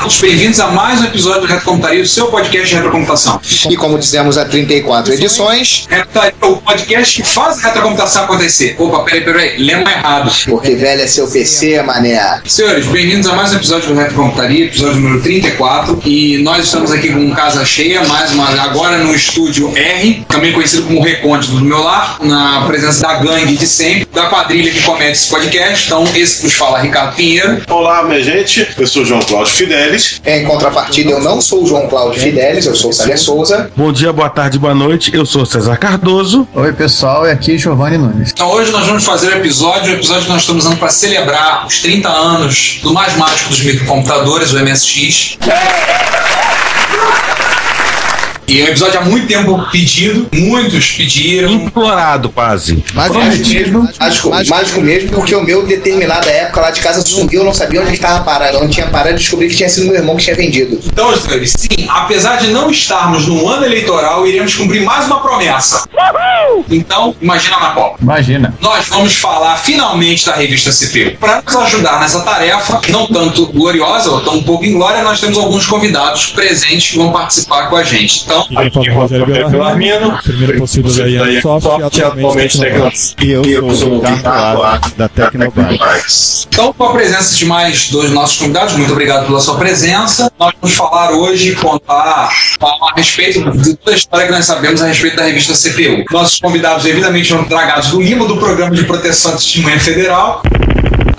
Olá, bem-vindos a mais um episódio do Retrocomputaria, o seu podcast de retrocomputação. E como dizemos há 34 edições, Retrocomputaria é o podcast que faz a retrocomputação acontecer. Opa, peraí, peraí, lembra errado. porque velho é seu PC, mané. Senhores, bem-vindos a mais um episódio do Retrocomputaria, episódio número 34. E nós estamos aqui com casa cheia, mais uma agora no estúdio R, também conhecido como Recôndito do meu lar, na presença da gangue de sempre, da quadrilha que comete esse podcast. Então, esse que nos fala Ricardo Pinheiro. Olá, minha gente. Eu sou João Cláudio Fidelis. Em contrapartida, eu não sou o João Cláudio Fidelis, eu sou o Célio Souza. Bom dia, boa tarde, boa noite. Eu sou César Cardoso. Oi, pessoal, é aqui Giovanni Nunes. Então hoje nós vamos fazer o episódio, o episódio que nós estamos usando para celebrar os 30 anos do mais mágico dos microcomputadores, o MSX. E é um episódio há muito tempo pedido, muitos pediram. Implorado, quase. Mágico mesmo, mágico, mágico mesmo, porque o meu, determinada época lá de casa, sumiu, eu não sabia onde estava parado. Eu não tinha parado e descobri que tinha sido meu irmão que tinha vendido. Então, senhores, sim, apesar de não estarmos no ano eleitoral, iremos cumprir mais uma promessa. Então, imagina na Copa. Imagina. Nós vamos falar finalmente da revista CPU. Para nos ajudar nessa tarefa, não tanto gloriosa, ou tão um pouco inglória, nós temos alguns convidados presentes que vão participar com a gente. Então, Eu falo Rogério Belarmino, primeiro possível da Iansoft e atualmente. E eu sou o Ricardo da Tecnobytes. Então, com a presença de mais dois nossos convidados, muito obrigado pela sua presença. Nós vamos falar hoje, contar a respeito de toda a história que nós sabemos a respeito da revista Nossos convidados, devidamente dragados do limo do Programa de Proteção à Testemunha Federal.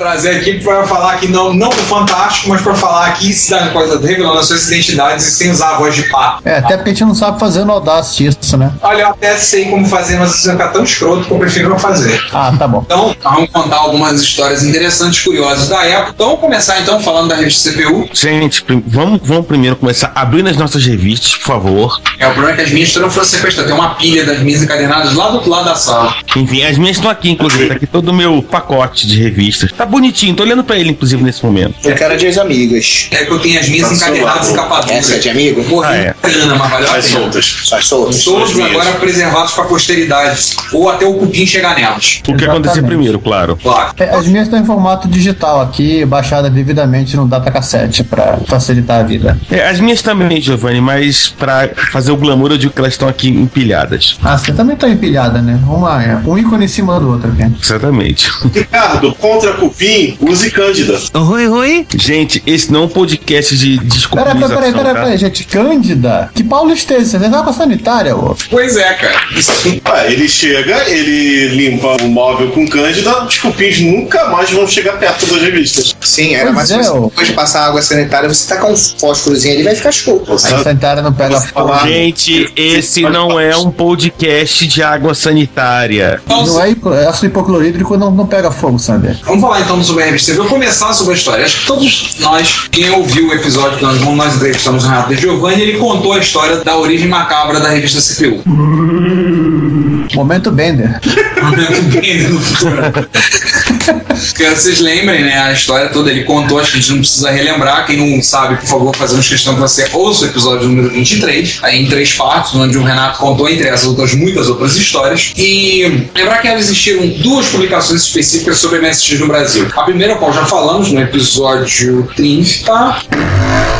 Trazer aqui para falar aqui não, não do Fantástico, mas para falar aqui da coisa, revelando as suas identidades e sem usar a voz de pato. É, até porque a gente não sabe fazer no Audacity isso, né? Olha, eu até sei como fazer, mas isso vai ficar tão escroto que eu prefiro não fazer. Ah, tá bom. Então, vamos contar algumas histórias interessantes, curiosas da época. Então, vamos começar então falando da revista CPU. Gente, vamos, vamos primeiro começar abrindo as nossas revistas, por favor. É, o problema é que as minhas não foram sequestradas. Tem uma pilha das minhas encadenadas lá do outro lado da sala. Enfim, as minhas estão aqui, inclusive. Tá aqui todo o meu pacote de revistas. Tá bonitinho, tô olhando pra ele, inclusive, nesse momento. Eu quero de amigas. É que eu tenho as minhas Tá encadenadas em capa dura. Essa é de amigo? Morri Ah, é. grana, mas valeu a As pena. soltas. Só soltas. Todos As minhas. agora preservados para a posteridade. Ou até o cupim chegar nelas. O que acontecer primeiro, claro. Claro. É, as minhas estão em formato digital aqui, baixada devidamente no datacassete pra facilitar a vida. É, as minhas também, Giovanni, mas pra fazer o glamour, eu digo que elas estão aqui empilhadas. Ah, você também tá empilhada, né? Uma, é, um ícone em cima do outro aqui. Exatamente. Ricardo, contra cupim, use Cândida. Gente, esse não é um podcast de Peraí, desculpabilização, peraí, peraí, tá? peraí, gente. Cândida? Que paulistência? Você tá com a sanitária, ô? Pois é, cara. Ah, ele chega, ele limpa o móvel com Cândida, os cupins nunca mais vão chegar perto das revistas. Sim, era Pois mais é, ô. depois de passar água sanitária, você tacar um fósforozinho ali vai ficar show. A sanitária não pega fogo. Gente, esse não é um podcast de água sanitária. Não é hipo- ácido hipoclorídrico, não, não pega fogo, Sander. Vamos falar então sobre a revista. Eu vou começar sobre a história. Acho que todos nós, quem ouviu o episódio que nós, nós entrevistamos o Renato de Giovanni, ele contou a história da origem macabra da revista CPU. Momento Bender. Bem no futuro. Que vocês lembrem, né? A história toda ele contou, acho que a gente não precisa relembrar. Quem não sabe, por favor, fazemos questão que você ouça o episódio número 23, aí em três partes, onde o Renato contou, entre essas outras, muitas outras histórias. E lembrar que existiram duas publicações específicas sobre MSX no Brasil. A primeira, qual já falamos no episódio 30.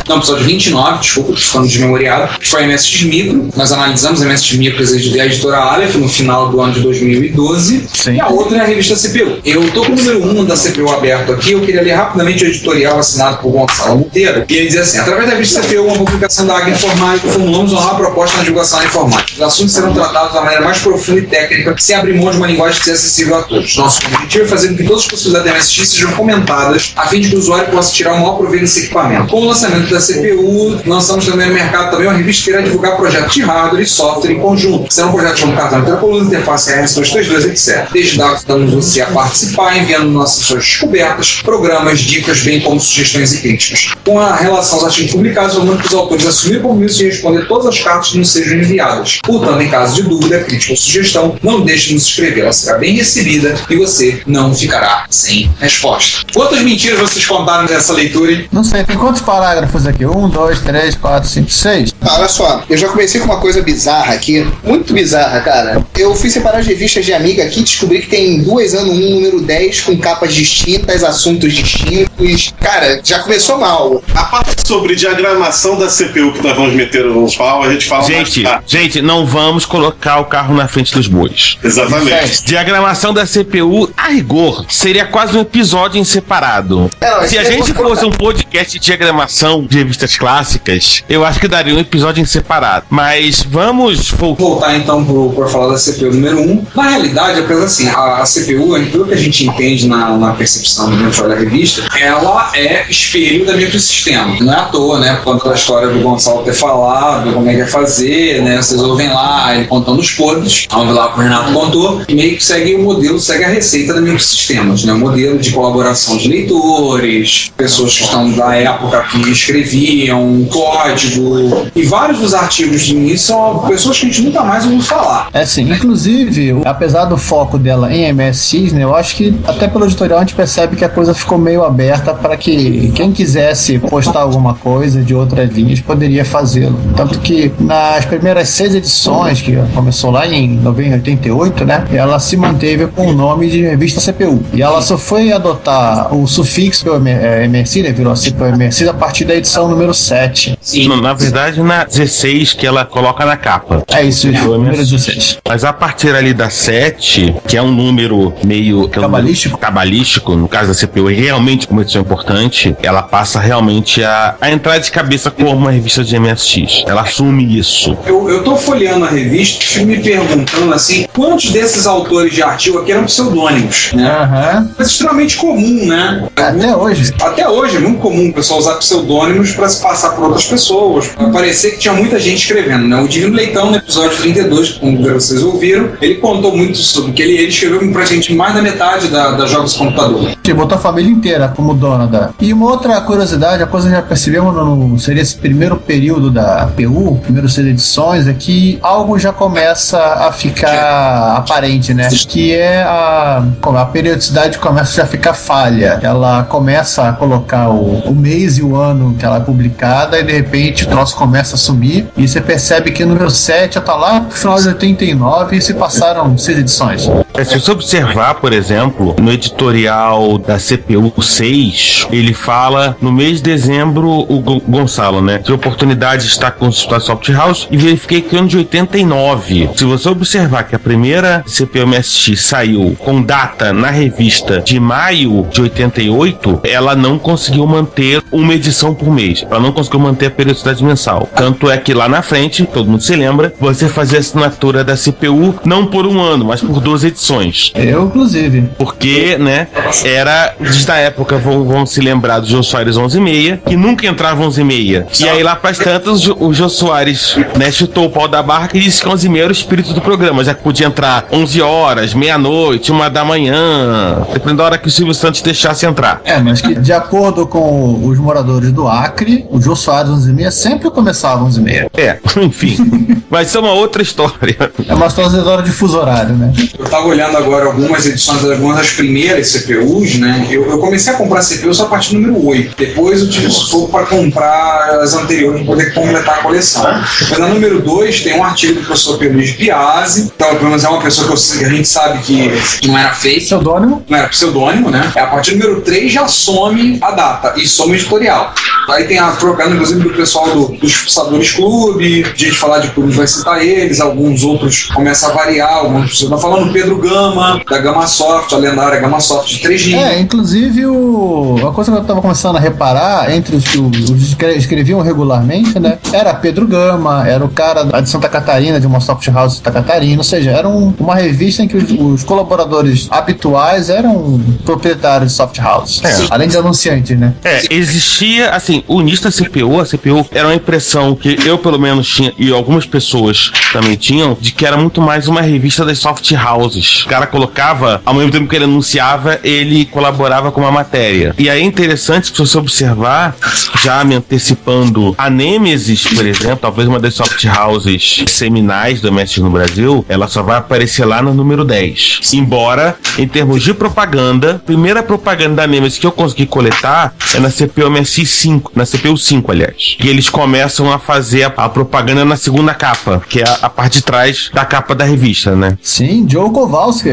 Não, episódio 29, desculpa, ficando desmemoriado. Que foi a MSX Micro. Nós analisamos a MSX Micro da editora Aleph no final do ano de 2012. Sim. E a outra é a revista CPU. Eu tô com o número 1 da CPU aberto aqui. Eu queria ler rapidamente o editorial assinado por Gonçalo Monteiro. E ele diz assim: através da revista CPU, uma publicação da Águia Informática, formulamos uma nova proposta na divulgação da informática. Os assuntos serão tratados da maneira mais profunda e técnica, sem abrir mão de uma linguagem que seja acessível a todos. Nosso objetivo é fazer com que todas as possibilidades da MSX sejam comentadas, a fim de que o usuário possa tirar o maior proveito desse equipamento. Com o lançamento da CPU, lançamos também no mercado também uma revista que irá divulgar projetos de hardware e software em conjunto. Serão projetos como cartão intercoluna, interface RS232, etc. Desde lá convidamos você a participar, enviando nossas suas descobertas, programas, dicas, bem como sugestões e críticas. Com a relação aos artigos publicados, vamos que os autores assumirem o compromisso de responder todas as cartas que nos sejam enviadas. Portanto, em caso de dúvida, crítica ou sugestão, não deixe de nos escrever. Ela será bem recebida e você não ficará sem resposta. Quantas mentiras vocês contaram nessa leitura? hein? Não sei, tem quantos parágrafos aqui? Um, dois, três, quatro, cinco, seis. Ah, olha só, eu já comecei com uma coisa bizarra aqui, muito bizarra, cara. Eu fui separar as revistas de amiga aqui e descobri que tem duas anos um, número 10, com capas distintas, assuntos distintos. Cara, já começou mal. A parte sobre diagramação da CPU que nós vamos meter no pau, a gente fala Gente, gente, não vamos colocar o carro na frente dos bois. Exatamente. Diagramação da CPU, a rigor, seria quase um episódio em separado. Não, Se a gente fosse um podcast de diagramação de revistas clássicas, eu acho que daria um episódio em separado. Mas vamos voltar. voltar então por falar da CPU número 1. Na realidade, é coisa assim, a, a CPU, pelo que a gente entende na, na percepção do gente olha a revista, ela é espelho da microsistema. Não é à toa, né? Conta da história do Gonçalo ter falado, como é que é fazer, né? Vocês ouvem lá, ele contando os podres, onde lá o Renato contou, e meio que segue o modelo, segue a receita da microsistemas, né? O modelo de colaboração de leitores, pessoas que estão da época que escreviam, código, e vários dos artigos de início são pessoas que a gente nunca mais ouviu falar. É sim, inclusive, apesar do foco dela em MSX, né, eu acho que até pelo editorial a gente percebe que a coisa ficou meio aberta para que quem quisesse postar alguma coisa de outras linhas poderia fazê-lo. Tanto que nas primeiras seis edições, que começou lá em 1988, né, ela se manteve com o nome de revista CPU. E ela só foi adotar o sufixo eh, MSX, né, virou CPU MSX a partir da edição número 7. Sim. Na verdade, na 16 que ela coloca na capa. É isso, Virou número MSX. 16. Mas a partir ali da 7, que é um número meio. que é um Cabalístico? número cabalístico, no caso da CPU, é realmente uma edição importante, ela passa realmente a, a entrar de cabeça como uma revista de MSX. Ela assume isso. Eu, eu tô folheando a revista e me perguntando assim, quantos desses autores de artigo aqui eram pseudônimos, né? É extremamente comum, né? Até hoje. Até hoje é muito comum o pessoal usar pseudônimos para se passar por outras pessoas. Pra parecer que tinha muita gente escrevendo, né? O Divino Leitão, no episódio 32, como vocês ouviram, ele contou muito sobre que ele, ele escreveu pra gente mais da metade da, das jogos de computador. Ele botou a família inteira como dona da. E uma outra curiosidade, a coisa que já percebemos no seria esse primeiro período da PU, primeiros seis edições, é que algo já começa a ficar aparente, né? Que é a, como a periodicidade começa já a ficar falha. Ela começa a colocar o, o mês e o ano que ela é publicada e de repente o troço começa a sumir e você percebe que o número 7 já tá lá no final de 89 e se passaram seis edições. É, Se você observar, por exemplo, no editorial da CPU 6, ele fala no mês de dezembro, o Gon- Gonçalo, né? Tive a oportunidade de estar com o Soft House e verifiquei que ano de 89. Se você observar que a primeira CPU MSX saiu com data na revista de maio de 88, ela não conseguiu manter uma edição por mês. Ela não conseguiu manter a periodicidade mensal. Tanto é que lá na frente, todo mundo se lembra, você fazia a assinatura da CPU não por um ano, mas por duas edições. Eu, inclusive. Porque, né, era, desde a época, vão, vão se lembrar do Jô Soares 11 e meia, que nunca entrava 11 e meia. E aí lá pras tantas, o, Jô Soares, né, chutou o pau da barra que disse que 11 e meia era o espírito do programa, já que podia entrar 11 horas, meia-noite, uma da manhã, dependendo da hora que o Silvio Santos deixasse entrar. É, mas que de acordo com os moradores do Acre, o Jô Soares 11h30 sempre começava 11h30. É, enfim. Vai ser uma outra história. É uma trajetória de fuso horário, né? Eu tava olhando agora algumas edições, algumas das primeiras CPUs, né? Eu, eu comecei a comprar CPU só a partir do número 8. Depois eu tive sufoco para comprar as anteriores para poder completar a coleção. Mas na número 2 tem um artigo do professor Pedro Luiz Piazzi, então pelo menos é uma pessoa que, eu, que a gente sabe que não era fake. Pseudônimo? Não era pseudônimo, né? A partir do número 3 já some a data e some o editorial. Aí tem a propaganda, inclusive, do pessoal do, dos Fuçadores Clube, a gente falar de clube vai citar eles, alguns outros começam a variar, alguns pessoas estão falando Pedro Gama, da Gama Soft, a lendária Gama Soft de 3 GB. É, inclusive o... uma coisa que eu tava começando a reparar entre os que os escreviam regularmente, né? Era Pedro Gama, era o cara de Santa Catarina, de uma soft house de Santa Catarina, ou seja, era um- uma revista em que os, os colaboradores habituais eram proprietários de soft house. É. Além de anunciantes, né? É, existia, assim, o início da CPU, a CPU era uma impressão que eu pelo menos tinha, e algumas pessoas também tinham, de que era muito mais uma revista das soft houses. O cara colocava, ao mesmo tempo que ele anunciava, ele colaborava com uma matéria. E aí é interessante que se você observar, já me antecipando, a Nemesis, por exemplo, talvez uma das soft houses seminais domésticas no Brasil, ela só vai aparecer lá no número 10. Embora, em termos de propaganda, a primeira propaganda da Nemesis que eu consegui coletar é na CPU MSI 5, na CPU 5, aliás. E eles começam a fazer a, a propaganda na segunda capa, que é a, a parte de trás da capa da revista, né? Sim, Joe Kowalski.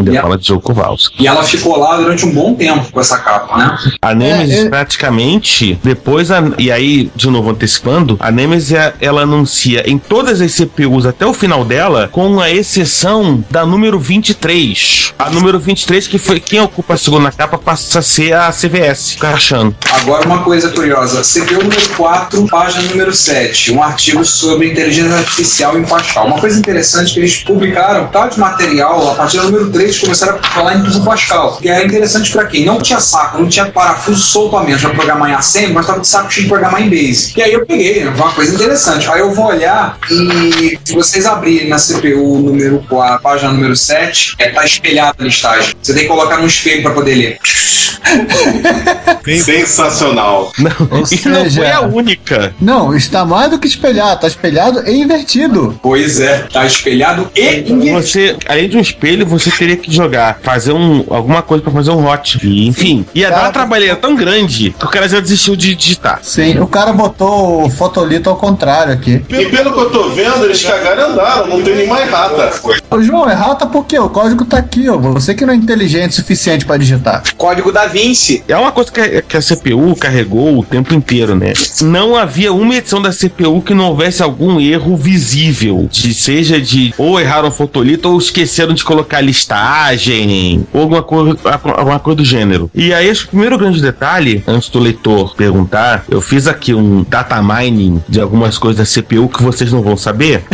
Yeah. fala de Joe Kowalski. E ela ficou lá durante um bom tempo com essa capa, né? A Nemesis É, é- praticamente, depois, a- e aí, de novo antecipando, a Nemesis é- ela anuncia em todas as CPUs até o final dela, com a exceção da número 23. A número 23, que foi quem ocupa a segunda capa, passa a ser a CVS, Crachando. Agora, uma coisa curiosa: CPU número 4, página número 7, um artigo sobre inteligência artificial em Pascal. Uma coisa interessante que eles publicaram, tal de material, a partir do número 3, começaram a falar em tudo Pascal. Que é interessante para quem não tinha saco, não tinha parafuso solto a menos para programar em assembly, mas estava de saco cheio de programar em Basic. E aí eu peguei, né, uma coisa interessante. Aí eu vou olhar e se vocês abrirem na CPU número 4, página número 7, é, tá espelhada a listagem. Você tem que colocar no espelho para poder ler. Sensacional. Não, Ou e não seja- foi a única. Não, está mais do que espelhado, está espelhado e invertido. Pois é, tá espelhado e invertido. Você, além de um espelho, você teria que jogar, fazer um, alguma coisa pra fazer um hot. E, enfim, ia dar uma Cara. trabalheira tão grande que o cara já desistiu de digitar. Sim, o cara botou o fotolito ao contrário aqui. E pelo que eu tô vendo, eles cagaram e andaram, não tem nenhuma errata. Ô, João, errata por quê? O código tá aqui, ó. Você que não é inteligente o suficiente pra digitar. Código da Vinci. É uma coisa que a, que a CPU carregou o tempo inteiro, né? Não havia uma edição da CPU que não houvesse algum erro visível. De, seja de ou erraram o fotolito ou esqueceram de colocar listagem, ou alguma coisa, alguma coisa do gênero. E aí, acho que o primeiro grande detalhe, antes do leitor perguntar, eu fiz aqui um data mining de algumas coisas da CPU que vocês não vão saber.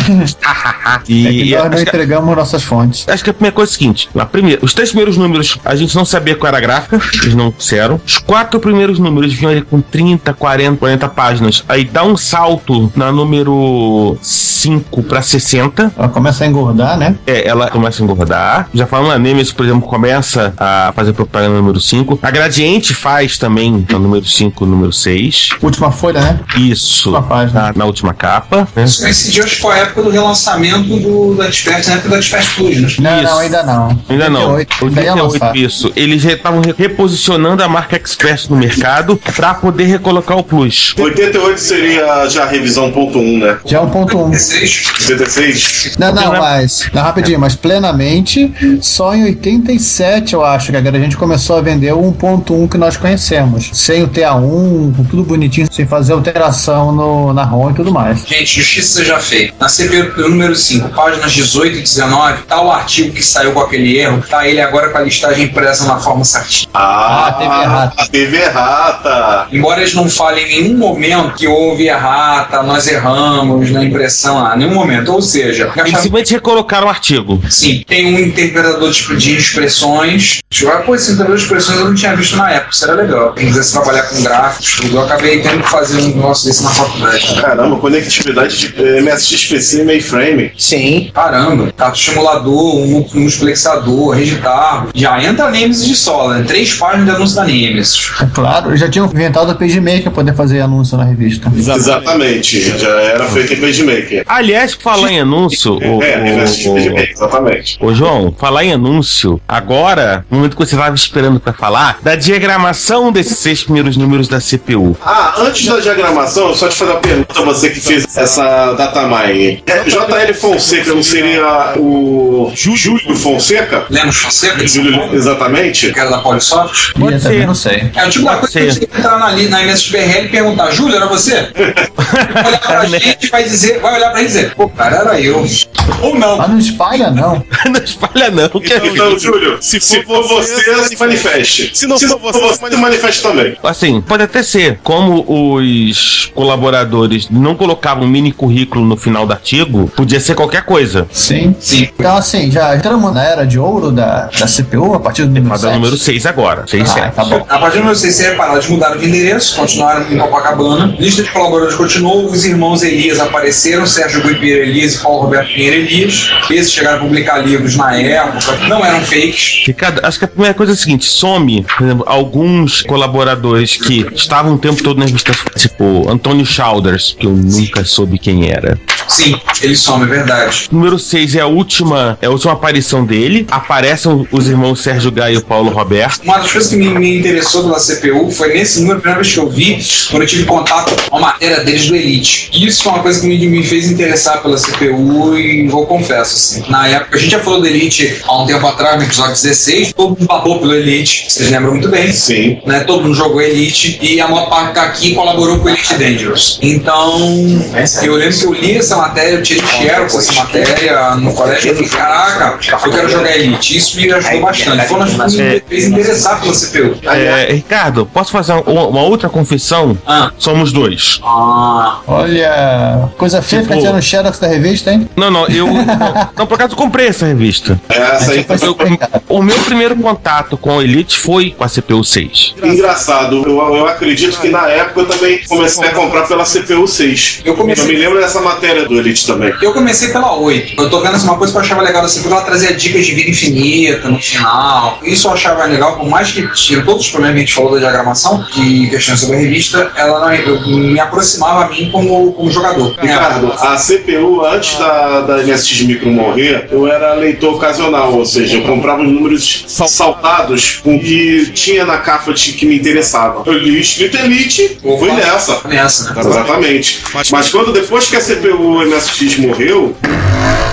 e É que nós não acho que- entregamos nossas fontes. Acho que a primeira coisa é a seguinte: a primeira, os três primeiros números a gente não sabia qual era a gráfica, eles não disseram. Os quatro primeiros números vinham ali com 30, 40, 40 páginas. Aí dá um salto na número 5 para 60. Ela começa a engordar, né? É, ela começa a engordar. Já falando, a Nemesis, por exemplo, começa a fazer propaganda no número 5. A Gradiente faz também no número 5 número 6. Última folha, né? Isso. Última página. Na, na última capa. Né? Isso coincidiu, acho que com a época do relançamento do, do Expert, na época do Expert Plus, né? Não, Isso. não, ainda não. Ainda não. 88, ainda ia 88, lançar. Isso. Eles já estavam re- reposicionando a marca Express no mercado para poder recolocar o Plus. 88 seria já a revisão ponto 1, né? Já é um ponto um. 16. 76? Não, não, mas. Não, rapidinho, mas plenamente, só em 87, eu acho, que a gente começou a vender o 1.1 que nós conhecemos. Sem o TA1, com tudo bonitinho, sem fazer alteração no, na ROM e tudo mais. Gente, justiça seja feita. Na CPU número 5, páginas 18 e 19, tá o artigo que saiu com aquele erro, tá ele agora com a listagem impressa na forma certinha. Ah, Ah, teve errata. Teve errata. Embora eles não falem em nenhum momento que houve errata, nós erramos na impressão lá, nenhum momento. Ou seja, Eles simplesmente recolocaram o artigo. Sim, tem um interpretador tipo de expressões Tipo, pô, esse integrador de expressões eu não tinha visto na época, isso era legal. Quem quisesse trabalhar com gráficos, tudo, eu acabei tendo que fazer um negócio desse na faculdade. Caramba, conectividade de eh, MSX-PC e mainframe. Sim. Caramba, tá estimulador, um multiplexador, rede tarbo. Já entra Nemesis de sola, né? Três páginas de anúncio da Nemesis. É claro, já tinham inventado o PageMaker pra poder fazer anúncio na revista. Exatamente, já era feito em PageMaker. Aliás, falar em anúncio, o, É, MSX o, PageMaker, exatamente. Ô, João, falar em anúncio, agora, momento que você estava esperando pra falar, da diagramação desses seis primeiros números da CPU. Ah, antes da diagramação, só te fazer uma pergunta você que fez essa datamine. É, JL Fonseca não seria o Júlio Fonseca? Lemos Fonseca? Júlio, exatamente. Que era da Polisoft? Pode Eu ser. não sei. É o tipo Pode coisa que você entrar na, na MSBRL e perguntar, Júlio, era você? vai olhar pra gente e vai dizer, vai olhar pra gente e dizer, pô, cara, era eu. Ou não. Mas não espalha, não. não espalha não, que é Então, Júlio, se for, você, se manifeste. Se não for você, se manifeste também. Assim, pode até ser. Como os colaboradores não colocavam um mini currículo no final do artigo, podia ser qualquer coisa. Sim. Sim. Então, assim, já entramos na era de ouro da, da CPU a partir do número Mas é o 7. número 6 agora. 6 Ah, 7. tá bom. A partir do número 6, você reparar, eles mudaram de endereço, continuaram em Copacabana. Lista de colaboradores continuou, os irmãos Elias apareceram, Sérgio Rui Pinheiro Elias e Paulo Roberto Pinheiro Elias. Esses chegaram a publicar livros na época, não eram fakes. Ricardo, acho que a primeira coisa é a seguinte: some, por exemplo, alguns colaboradores que estavam o tempo todo na revista, tipo Antônio Chalders, que eu nunca soube quem era. Sim, eles somem, é verdade. Número 6 é a última, é a última aparição dele. Aparecem os irmãos Sérgio Gaio e o Paulo Roberto. Uma das coisas que me, me interessou pela CPU foi nesse número, a primeira vez que eu vi, quando eu tive contato com a matéria deles do Elite. Isso foi uma coisa que me, me fez interessar pela CPU e vou confesso, assim. Na época, a gente já falou do Elite há um tempo atrás, no episódio 16, todo mundo babou pelo Elite, vocês lembram muito bem. Sim. Né, todo mundo jogou Elite e a maior parte tá aqui colaborou com o Elite Dangerous. Então, eu lembro que eu li essa matéria, eu tirei xerox essa matéria no colégio eu falei, caraca, eu quero jogar Elite. Isso me ajudou bastante. Foi uma das coisas que me fez interessar pela CPU. É, Ricardo, posso fazer uma, uma outra confissão? Ah. Somos dois. Ah, Olha, coisa feia Tipo- ficar tirando xerox da revista, hein? Não, não, eu. não, não, por acaso eu comprei essa revista. Essa aí foi. O meu primeiro contato com a Elite foi com a CPU 6. engraçado. Eu, eu acredito que na época eu também comecei a comprar pela CPU 6. Eu comecei- me lembro dessa matéria do Elite também. eu comecei pela 8. Eu tô vendo essa uma coisa que eu achava legal da CPU, ela trazia dicas de vida infinita no final. Isso eu achava legal, por mais que tinha todos os problemas que a gente falou da diagramação e questões sobre a revista, ela não, eu- me aproximava a mim como, como jogador. Ricardo, a CPU, antes da, da MSX Micro morrer, eu era leitor ocasional, ou seja, eu comprava os números saltados com o que tinha na capa que me interessava. Eu li escrito Elite, Opa. fui nessa. Nessa, né? Exatamente. Mas quando depois que a CPU MSX morreu,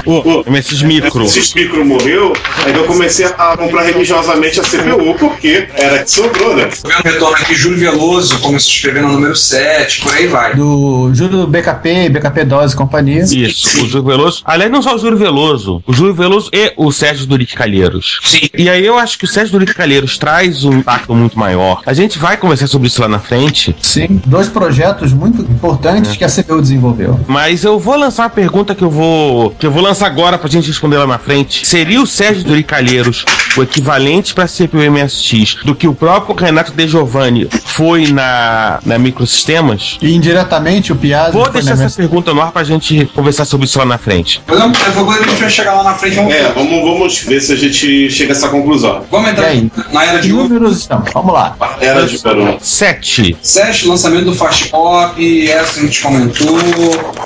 o MSX Micro. MSX Micro morreu, aí eu comecei a comprar religiosamente a CPU, porque era que sobrou, né? Tô vendo o retorno aqui, Júlio Veloso começou a escrever no número 7, por aí vai. Do Júlio BKP, BKP Dose e companhia. Isso, o Júlio Veloso. Aliás, não só o Júlio Veloso, o Júlio Veloso e o Sérgio Duric Calheiros. Sim. E aí eu acho que o Sérgio Duric Calheiros traz um impacto muito maior. A gente vai conversar sobre isso lá na frente, Sim, dois projetos muito importantes que a CPU desenvolveu. mas eu vou lançar uma pergunta que eu vou que eu vou lançar agora pra gente responder lá na frente. Seria o Sérgio Duric Calheiros o equivalente pra CPU MSX do que o próprio Renato De Giovanni foi na, na Microsistemas? E indiretamente o Piazza. Vou deixar essa MS pergunta no ar pra gente conversar sobre isso lá na frente. Mas não, quando a gente vai chegar lá na frente, vamos, É, vamos, vamos ver se a gente chega a essa conclusão. vamos entrar aí? na era de ouro. números estamos? Vamos lá. Era de Peru. 7. 7, lançamento do Fast Pop, essa a gente comentou.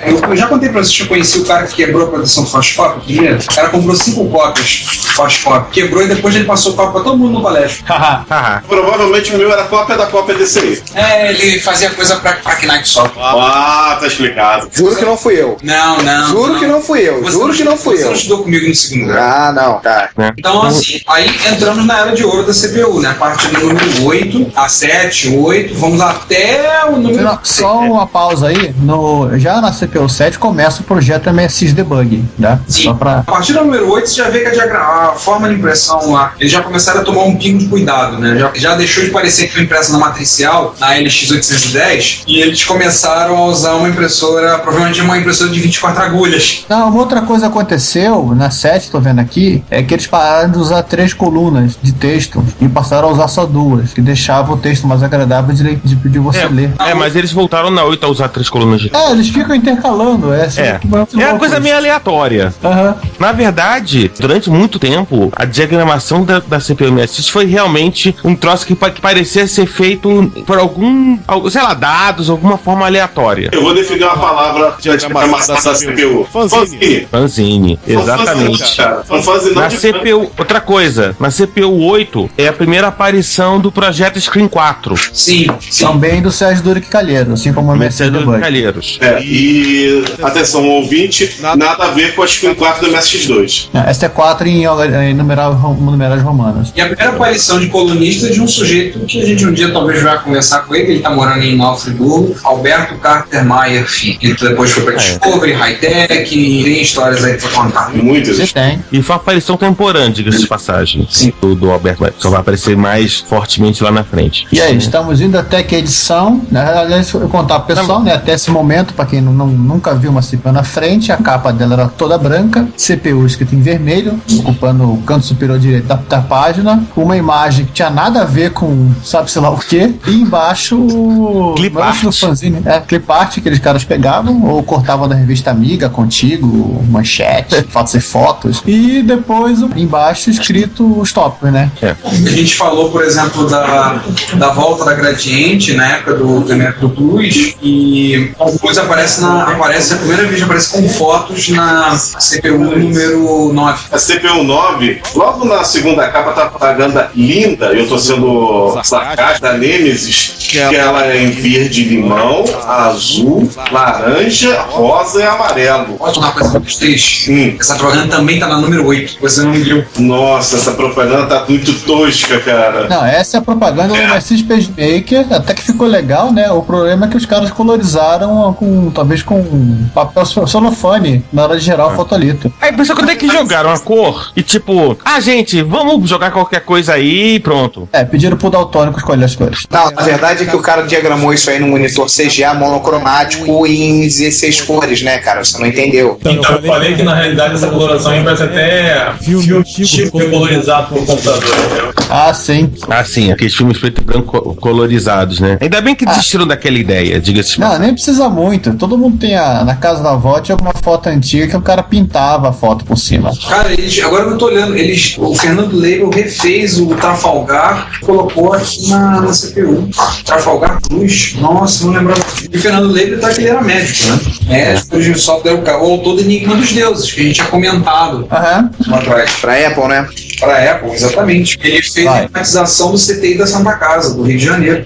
Eu já contei pra vocês que eu conheci o cara que quebrou a produção do Fast Pop primeiro. O cara comprou cinco cópias do Fast Pop, quebrou e depois ele passou o papo pra todo mundo no colégio. Haha. Provavelmente o meu era cópia da cópia desse aí. É, ele fazia coisa pra, pra Knight só. Ah, tá explicado. Juro que não fui eu. Não, não. Juro que não fui eu. Você Juro que não fui Você eu. não estudou comigo no segundo grau. Ah, não, tá. né? Então, assim, aí entramos na era de ouro da CPU, né? A partir do número 8, a 7, 8, vamos até o número Não, Só uma pausa aí. No, já na CPU 7 começa o projeto MSX Debug, né? Só pra... A partir do número 8, você já vê que a, diagra- a forma de impressão lá, eles já começaram a tomar um pingo de cuidado, né? Já, já deixou de parecer que foi impressa na matricial, na LX810, e eles começaram a usar uma impressora, provavelmente uma impressora de 24 agulhas. Não, uma outra coisa aconteceu na 7, tô vendo aqui, é que eles pararam de usar três colunas de texto e passaram a usar só duas, que deixava o texto mais agradável de, de, de você ler. É, mas eles voltaram na 8 a usar três colunas de. É, eles ficam intercalando, é. É, muito é uma coisa meio aleatória. Aham. Na verdade, durante muito tempo, a diagramação da, da CPU MSX foi realmente um troço que, que parecia ser feito por algum, al- sei lá, dados, alguma forma aleatória. Eu vou definir uma palavra de diagramação da CPU. Fanzine. Fanzine, exatamente. fanzine Na de CPU, outra coisa, na CPU 8 é a primeira aparição do projeto Screen 4. Sim, sim. Também do Sérgio Duric Calheiro, assim como o MSX Mercedes Debug. Calheiros. É, e atenção, ouvinte, nada a ver com a Screen 4 do MSX2. É, ST4 em, em numeral, numerais romanos. E a primeira aparição de colunista é de um sujeito que a gente um dia talvez vai conversar com ele, ele tá morando em Nova Friburgo, Alberto Carter Maia Filho. Ele depois foi pra Discovery, Hightech, e tem histórias aí pra contar. Muitas. Você tem. E foi uma aparição temporânea, diga-se de passagem. Sim. Do, do Alberto Maia. Só vai aparecer mais fortemente lá na frente. E aí, estamos indo até que a edição, né? Aliás, eu contar pro pessoal, né? Até esse momento, pra quem não, não- nunca viu uma CPU na frente, a capa dela era toda branca, CPU escrito em vermelho, ocupando o canto superior direito da, da página, uma imagem que tinha nada a ver com sabe-se lá o que, e embaixo o. Clip não era art. no fanzine, é, clip art que aqueles caras pegavam, ou cortavam da revista Amiga, Contigo, Manchete, e Fotos, e depois o- embaixo escrito os tópicos, né? A gente falou, por exemplo, da, da volta da Gradiente na época do do Plus e depois aparece na aparece primeira vez aparece com fotos na CPU número 9. A CPU 9, logo na segunda capa, tá a propaganda linda, eu tô sendo sarcástico, da Nemesis, que ela é em verde limão, azul, laranja, rosa e amarelo. Pode falar coisa pra vocês? Hum. Essa propaganda também tá na número 8, você não viu. Nossa, essa propaganda tá muito tosca, cara. Não, essa é a propaganda do MSX PageMaker, até que ficou legal, né? O problema é que os caras colorizaram com, talvez com papel celofane na hora de gerar o fotolito. Aí pensou quando é que jogaram a cor e tipo, ah gente, vamos jogar qualquer coisa aí e pronto. É, pediram pro Daltônico escolher as cores. Não, na verdade é que o cara diagramou isso aí no monitor CGA monocromático em 16 cores, né, cara? Você não entendeu. Então, Então, eu falei que na realidade essa coloração aí vai ser até Filme tipo colorizado por computador? Ah, sim. Ah, sim, aqueles filmes preto e branco co- colorizados, né? Ainda bem que desistiram daquela ideia, diga-se Não, nem precisa muito. Todo mundo tem a, na casa da avó tinha alguma foto antiga que o cara pintava a foto por cima. Cara, eles, agora eu tô olhando, eles, o Fernando Leibel refez o Trafalgar e colocou aqui na, na CPU. Trafalgar Plus. Nossa, não lembrava. E o Fernando Leibel tá que ele era médico, né? Médico de software, o ca- o autor do Enigma dos Deuses, que a gente tinha comentado Aham. lá atrás. Pra Apple, né? Para a Apple, exatamente. Ele fez Vai. a informatização do CTI da Santa Casa, do Rio de Janeiro.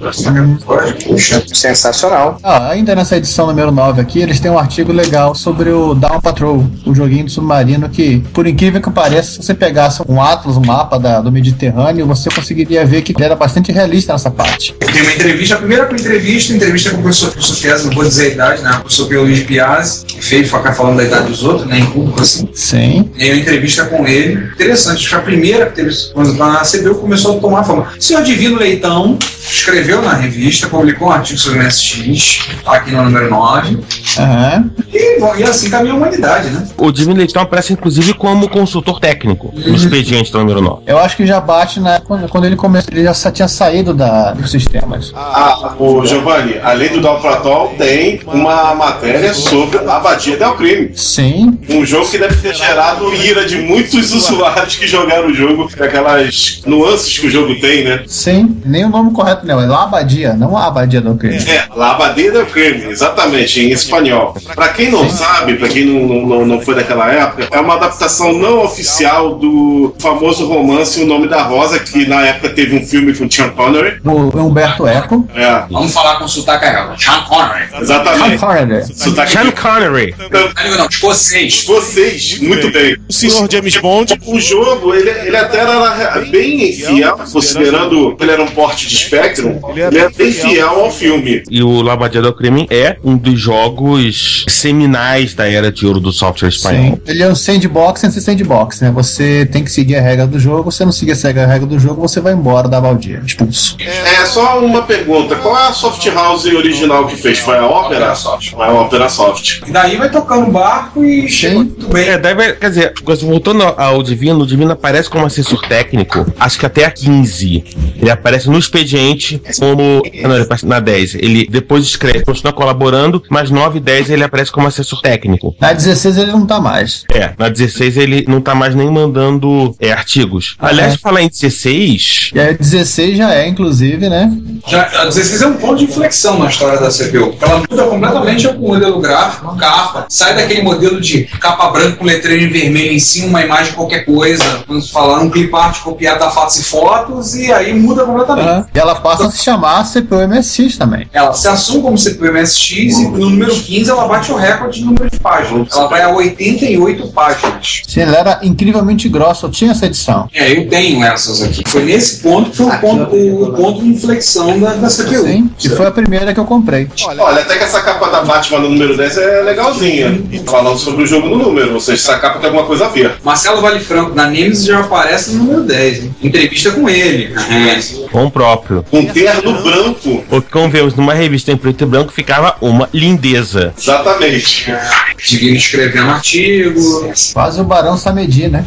Puxa. Sensacional. Ah, ainda nessa edição número 9 aqui, eles têm um artigo legal sobre o Down Patrol, o joguinho do submarino que, por incrível que pareça, se você pegasse um atlas, um mapa da- do Mediterrâneo, você conseguiria ver que ele era bastante realista nessa parte. Tem uma entrevista, a primeira entrevista, entrevista com o professor, professor Piazzi, não vou dizer a idade, né? O professor Luiz Piazzi, que fez ficar falando da idade dos outros, né? Em público, assim. Sim. E aí uma entrevista com ele. Interessante, acho que a primeira que teve quando a CBU começou a tomar fama. O senhor Divino Leitão escreveu na revista, publicou um artigo sobre o MSX, aqui no número 9. Aham. E, bom, e assim caminha a humanidade, né? O Divino Leitão aparece inclusive como consultor técnico Uhum. no expediente do número 9. Eu acho que já bate na quando, quando ele começou, ele já tinha saído da, dos sistemas. Ah, o Giovanni, além do Dalpratol, tem uma matéria sobre a Abadia del Crime. Sim. Um jogo que deve ter gerado ira de muitos usuários que jogaram o jogo, com aquelas nuances que o jogo tem, né? Sim. Nem o nome correto não, é La Abadia, não a Abadia do crime. É, La Abadia del Crime, exatamente, em espanhol. Pra quem não sabe, pra quem não, não, não foi daquela época, é uma adaptação não oficial do famoso romance O Nome da Rosa, que na época teve um filme com Sean Connery. O Humberto Eco. É, Vamos falar com o sotaque real. Sean Connery. exatamente. Connery. Sotaque Sean Connery. Não, não, escocês. Vocês, muito bem. O senhor James Bond. O jogo, ele, ele até era bem fiel, considerando que ele era um porte de Spectrum, ele é bem fiel ao filme. E o Labadia do Crime é um dos jogos finais da era de ouro do software espanhol. Sim. Ele é um sandbox sem ser sandbox, né? Você tem que seguir a regra do jogo, se você não seguir a regra do jogo, você vai embora da baldia, expulso. É, só uma pergunta. Qual é a soft house original que fez? Foi a Opera Soft? Foi a Opera Soft. E daí vai tocando o barco e chega muito bem. É, daí vai, quer dizer, voltando ao Divino, o Divino aparece como assessor técnico, acho que até a 15. Ele aparece no expediente como. Não, ele aparece na 10. Ele depois escreve, continua colaborando, mas 9 e 10 ele aparece como assessor técnico. Na 16 ele não tá mais. É, na 16 ele não tá mais nem mandando é, artigos. Ah, Aliás, é. falar em 16. E a 16 já é, inclusive, né? Já, a 16 é um ponto de inflexão na história da CPU. Ela muda completamente o modelo gráfico, capa, sai daquele modelo de capa branca com letreiro em vermelho em cima, uma imagem qualquer coisa, vamos falar, um clip art copiado da Fatos e Fotos, e aí muda completamente. Aham. E ela passa a se chamar CPU MSX também. Ela se assume como CPU MSX e no número 15 ela bate o recorde de número de páginas. Ela vai a 88 páginas. Sim, ela era incrivelmente grossa, eu tinha essa edição. É, eu tenho essas aqui. Foi nesse ponto que foi o ponto, o ponto de inflexão da, da CPU. Sim, e foi a primeira que eu comprei. Olha, até que essa capa da Batman no número 10 é legalzinha. Falando sobre o jogo no número, ou seja, essa capa tem alguma coisa a ver. Marcelo Vale Franco, da Nemesis, já aparece no número 10. hein? Entrevista com ele. É. Com o próprio. Com terno branco. O que como vemos numa revista em preto e branco ficava uma lindeza. Exatamente. Seguindo escrevendo artigo. Quase o Barão Samedi, né?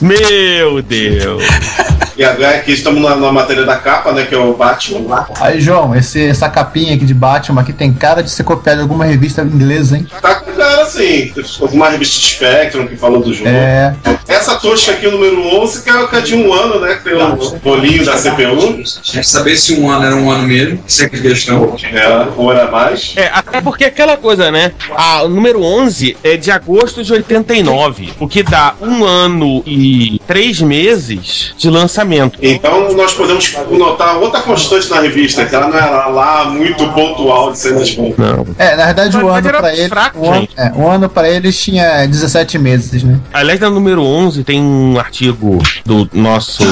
Meu Deus! E agora aqui estamos na, na matéria da capa, né? Que é o Batman. Aí, João, esse, essa capinha aqui de Batman aqui tem cara de ser copiada de alguma revista inglesa, hein? Tá assim. Alguma revista de Spectrum que falou do jogo. É. Essa tosca aqui, o número 11, que é que é de um ano, né? Que tem o bolinho da CPU. Quer saber se um ano era um ano mesmo? Isso é que é questão. É, ou era mais. É, até porque aquela coisa, né? A, o número 11 é de agosto de 89, o que dá um ano e três meses de lançamento. Então nós podemos notar outra constante na revista, que ela não era lá muito pontual de cenas boas. Não. É, na verdade, o ano era pra ele. fraco, o, ano, gente. O ano pra eles tinha 17 meses, né? Aliás, no número 11 tem um artigo do nosso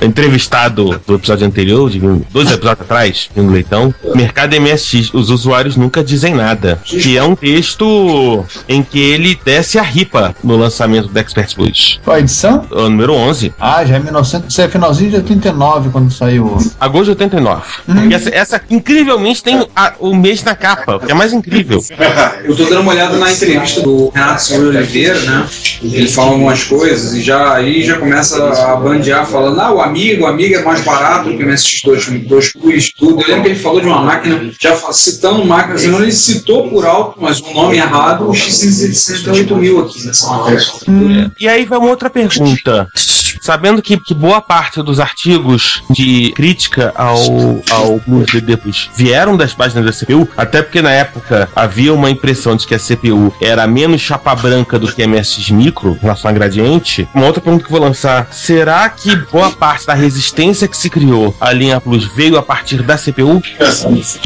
entrevistado do episódio anterior, de dois episódios atrás, no Leitão, Mercado MSX, os usuários nunca dizem nada. Que é um texto em que ele desce a ripa no lançamento do Expert Plus. Qual a edição? O número 11, Ah, já é 1900. Isso é finalzinho de 89 quando saiu. agosto de 89. E essa, essa, incrivelmente, tem a- o mês na capa, que é mais incrível. Eu tô dando uma olhada na entrevista do Renato Silva Oliveira, né? Ele fala algumas coisas e já aí já começa a bandear falando, ah, o amigo, o amigo é mais barato que o MSX2 2 Plus, tudo. Eu lembro que ele falou de uma máquina, já citando máquinas, não ele citou por alto, mas o nome errado, o X68000 aqui nessa matéria. E aí vai uma outra pergunta. Sabendo que, que boa parte dos artigos de crítica ao, ao Blues Plus vieram das páginas da CPU, até porque na época havia uma impressão de que a CPU era menos chapa branca do que a MSX Micro em relação a gradiente. Uma outra pergunta que eu vou lançar: será que boa parte da resistência que se criou à linha Plus veio a partir da CPU?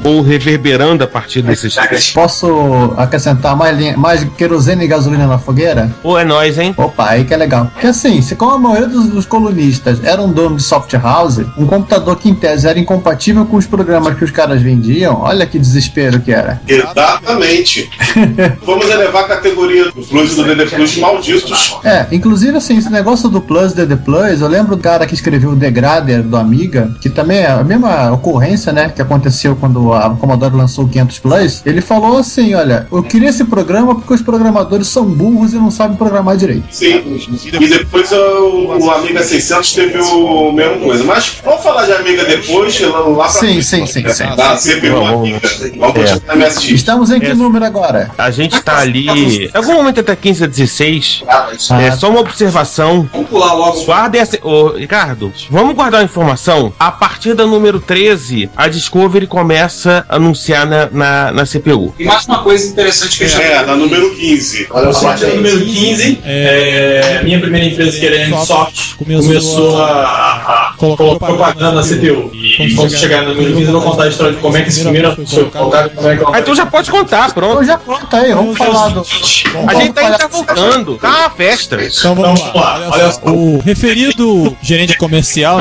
Ou reverberando a partir desses. Posso acrescentar mais, linha, mais querosene e gasolina na fogueira? Ou é nós, hein? Opa, aí que é legal. Porque assim, se como a maioria dos, dos colunistas era um dono de soft house, um computador que em tese era incompatível com os programas que os caras vendiam, olha que desespero que era. Exatamente. Vamos elevar a categoria do Plus e do DD Plus malditos. É, inclusive assim, esse negócio do Plus DD Plus, eu lembro do cara que escreveu o Degrader do Amiga, que também é a mesma ocorrência, né, que aconteceu quando a Commodore lançou o 500 Plus. Ele falou assim, olha, eu queria esse programa porque os programadores são burros e não sabem programar direito. Sim. E depois o, o Amiga 600 teve o mesmo coisa. Mas vamos falar de Amiga depois, lá lá pra Sim, frente. sim, sim, sim. Da CPU Vamos, Amiga. Vamos continuar na MSX. Estamos em que É. número agora? A gente tá ali. Em algum momento até 15 a 16. É só uma observação. Vamos pular logo. Guardem essa. Ô, Ricardo, vamos guardar uma informação. A partir da número 13, a Discovery começa a anunciar na, na, na CPU. E mais uma coisa interessante que a gente É, na número 15. Olha A partir do número 15, é, minha primeira empresa que era começou a, a colocou propaganda na CPU. E quando chegar no número 15, eu vou contar a história de como é que esse primeiro foi colocado como é que Ah, então já pode contar, pronto. Então já conta aí, vamos falar do. A gente tá ainda voltando. Tá uma festa. Então vamos Então, lá. vamos lá, Olha só. O referido gerente comercial?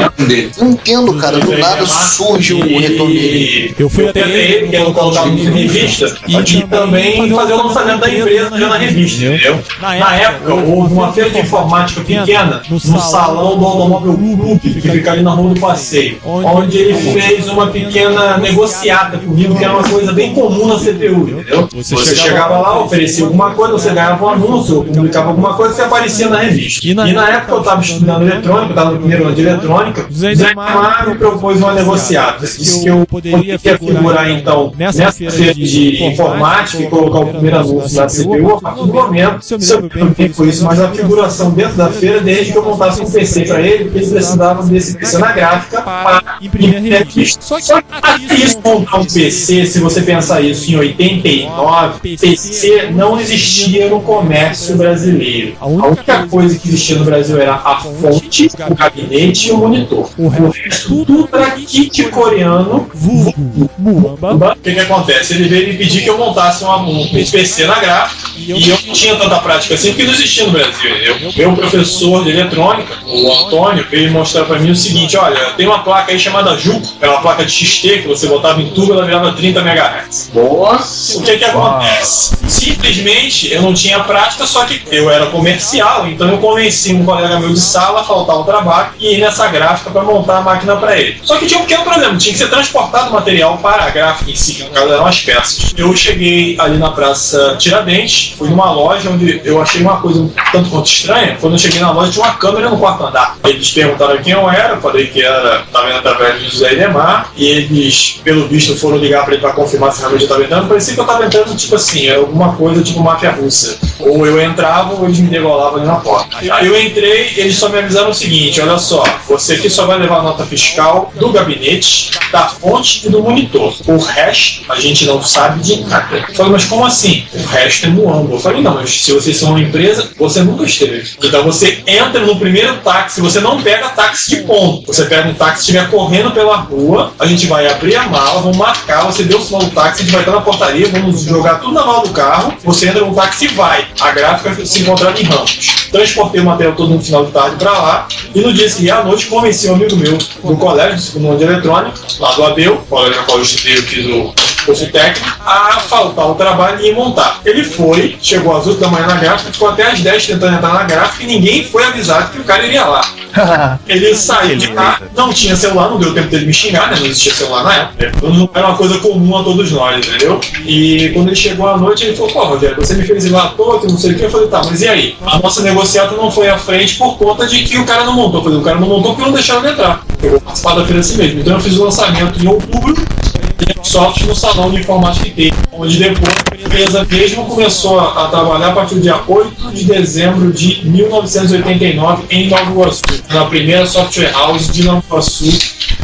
Não entendo, cara. Do nada surge o retorno dele. Eu fui Eu até ele, ele, querendo colocar em revista, e, também fazer o lançamento da empresa na revista, entendeu? Na Na época, houve uma feira de informática pequena no salão do Automóvel Clube, que fica ali na Rua do Passeio, onde ele fez uma pequena negociata comigo, que era uma coisa bem comum na CPU, entendeu? Você Você chegava lá, oferecia alguma coisa, você ganhava um anúncio, ou publicava alguma coisa, você aparecia na revista. E E na na, época, eu estava estudando eletrônica, eu estava no primeiro ano de eletrônica, Zé Neymar me propôs uma negociata. Disse que eu poderia figurar, então, nessa feira de informática e colocar o primeiro anúncio da CPU a partir do momento. Se eu me lembro bem, foi isso, mas a figuração dentro da feira, desde que eu montasse um PC para ele, porque ele precisava desse PC na gráfica para imprimir a revista. Só que até isso montar um PC, se você pensar isso em 89, PC não existia no comércio brasileiro. A única coisa que existia no Brasil era a fonte, o gabinete e o monitor. O resto tudo era kit coreano. O que, que acontece? Ele veio me pedir que eu montasse um PC na gráfica e eu não tinha tanta prática assim porque não existia no Brasil. Eu, meu professor de eletrônica, o Antônio, veio mostrar pra mim o seguinte: olha, tem uma placa aí chamada Juco, é uma placa de XT que você botava em tubo e ela virava 30 MHz. Nossa! O que que acontece? Simplesmente eu não tinha prática, só que eu era comercial, então eu convenci um colega meu de sala a faltar o trabalho e ir nessa gráfica para montar a máquina para ele. Só que tinha um pequeno problema, tinha que ser transportado o material para a gráfica em si, que no caso eram as peças. Eu cheguei ali na Praça Tiradentes, fui numa loja onde eu achei uma coisa um tanto quanto estranha. Quando eu cheguei na loja, tinha uma câmera no quarto andar. Eles perguntaram quem eu era, falei que era, estava vendo através do José Idemar, e eles, pelo visto, foram ligar para ele para confirmar se realmente eu estava entrando. Parecia que eu estava entrando, tipo assim, era alguma coisa tipo máfia russa. Ou eu entrava ou eles me degolavam ali na porta. Aí eu entrei, eles só me avisaram o seguinte: olha só, você aqui só vai levar a nota fiscal do gabinete, da fonte e do monitor. O resto a gente não sabe de nada. Eu falei, mas como assim? O resto é muambo. Eu falei, não, mas se vocês são uma empresa, você nunca esteve. Então você entra no primeiro táxi, você não pega táxi de ponto. Você pega um táxi, estiver correndo pela rua, a gente vai abrir a mala, vamos marcar, você deu o sinal do táxi, a gente vai estar na portaria, vamos jogar tudo na mala do carro, você entra no táxi e vai. A gráfica se encontrava em Ramos. Transportei o material todo no final de tarde para lá, e no dia seguinte, à noite, convenci um amigo meu do colégio, do segundo ano de eletrônica, lá do Abel, colégio na qual eu estudei, eu fiz o curso técnico, a faltar o trabalho e montar. Ele foi, chegou às 8 da manhã na gráfica, ficou até às 10 tentando entrar na gráfica e ninguém foi avisado que o cara iria lá. Ele saiu de lá, não tinha celular, não deu tempo dele me xingar, né? Não existia celular na época. Não era uma coisa comum a todos nós, entendeu? E quando ele chegou à noite, ele falou, pô, Rogério, você me fez ir lá à toa, que não sei o que. Eu falei, tá, mas e aí? A nossa negociata não foi à frente por conta de que o cara não montou. Eu falei, o cara não montou porque não deixaram ele entrar. Eu vou participar da feira assim mesmo. Então eu fiz o lançamento em outubro, Microsoft no salão de informática que teve, onde depois a empresa mesmo começou a, a trabalhar a partir do dia 8 de dezembro de 1989 em Nova Iguaçu, na primeira software house de Nova Iguaçu,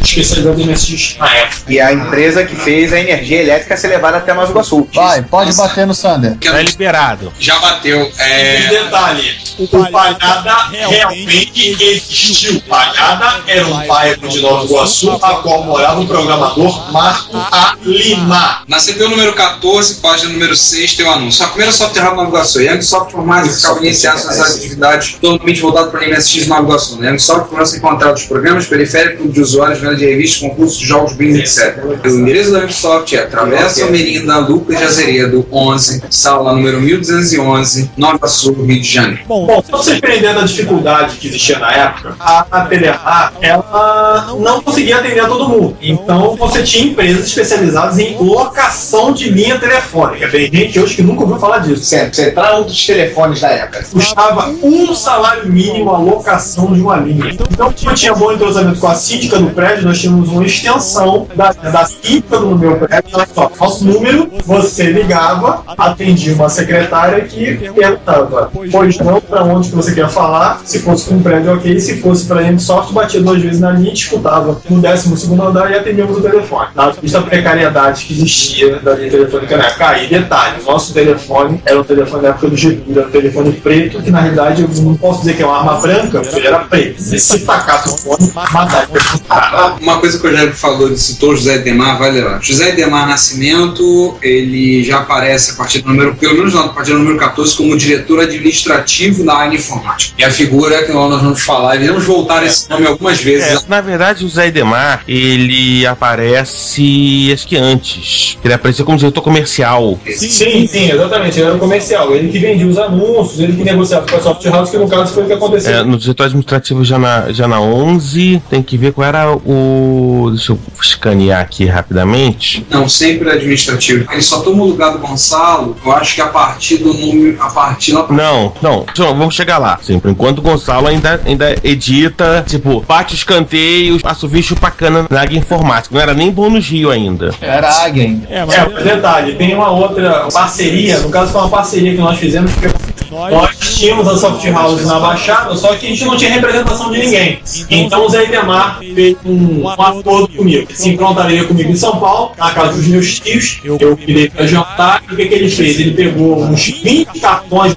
especializada em MSX na época. E a empresa que fez a energia elétrica ser levada até Nova Iguaçu. Vai, pode bater no Sander. Tá liberado. Já bateu. E É, detalhe, o Palhada realmente existiu. Palhada era um bairro de Nova Iguaçu, a qual morava o programador Marco A. Lima. na CPU número 14, página número 6, tem o anúncio. A primeira software hub Nova Iguaçu. Young Software mais ficava iniciar suas atividades totalmente voltado para o MSX Iguaçu. Young Software começa a encontrar os programas periféricos de usuários, venda de revistas, concursos, jogos, brindes, etc. O endereço da Young Software é Travessa Almerinda, Lucas de Azeredo, 11, sala número 1211, Nova Iguaçu, Rio de Janeiro. Bom, Bom, pra você entender a dificuldade que existia na época, a, a Telemar, ela não conseguia atender a todo mundo. Então você tinha empresas especializadas em locação de linha telefônica. Tem gente hoje que nunca ouviu falar disso. Você, você entra nos telefones da época. Custava um salário mínimo a locação de uma linha. Então, eu tinha bom entrosamento com a síndica do prédio, nós tínhamos uma extensão da, da fita do meu prédio. Olha só, nosso número, você ligava, atendia uma secretária que perguntava, pois não, para onde que você quer falar, se fosse para um prédio ok, se fosse para a sorte, batia duas vezes na linha, escutava no 12 segundo andar e atendíamos o telefone. Na vista precariedade que existia da linha telefônica na época. Aí, detalhe, o nosso telefone era um telefone da época do Getúlio, era um telefone preto, que na realidade eu não posso dizer que é uma arma branca, porque ele era preto. Se tacasse o fone, mataria. Ah, Uma coisa que o Jair falou, ele citou José Edemar, vai levar. José Edemar Nascimento, ele já aparece a partir do número, pelo menos a partir do número 14, como diretor administrativo da área informática. E a figura que nós vamos falar, e vamos voltar a esse nome algumas vezes. É, na verdade, o Zé Edemar, ele aparece, que antes. Ele apareceu como diretor comercial. Sim, sim, exatamente. Ele era o comercial. Ele que vendia os anúncios, ele que negociava com a soft house, que no caso foi o que aconteceu. É, no diretor administrativo já na, já na 11, tem que ver qual era o. Deixa eu escanear aqui rapidamente. Não, sempre administrativo. Ele só toma o lugar do Gonçalo, eu acho que a partir do número. A partir da Não, não, não, vamos chegar lá. Sim, por enquanto o Gonçalo ainda, ainda edita, tipo, bate os canteios, passa o bicho bacana na área informática. Não era nem bônus Rio ainda. Era águia ainda. É, mas É, detalhe, tem uma outra parceria, no caso foi uma parceria que nós fizemos, porque nós tínhamos a Soft House na Baixada, só que a gente não tinha representação de ninguém. Então o Zé Idemar fez um, um acordo comigo. Ele se encontraria comigo em São Paulo, na casa dos meus tios, eu virei pra jantar, e o que, que ele fez? Ele pegou uns 20 cartões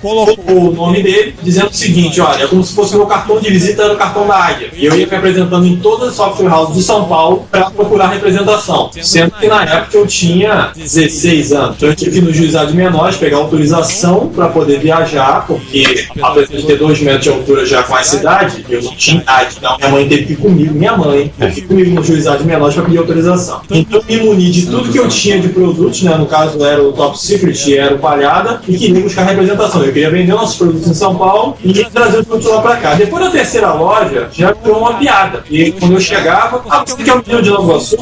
colocou o nome dele, dizendo o seguinte, olha, é como se fosse o meu cartão de visita, era o cartão da Águia. E eu ia me apresentando em todas as software houses de São Paulo para procurar representação. Sendo que na época eu tinha 16 anos. Então eu tive que ir no juizado de menores, pegar autorização para poder viajar, porque apesar de ter 2 metros de altura já com essa idade, eu não tinha idade. Então minha mãe teve que ir comigo, minha mãe, teve que ir comigo no juizado de menores para pedir autorização. Então me muni de tudo que eu tinha de produtos, né? No caso era o Top Secret era o Palhada, e queria buscar representação. Eu queria vender nossos produtos em São Paulo e trazer os produtos lá para cá. Depois da terceira loja, já virou uma piada. E quando eu chegava, ah, você quer um milhão de Nova Iguaçu?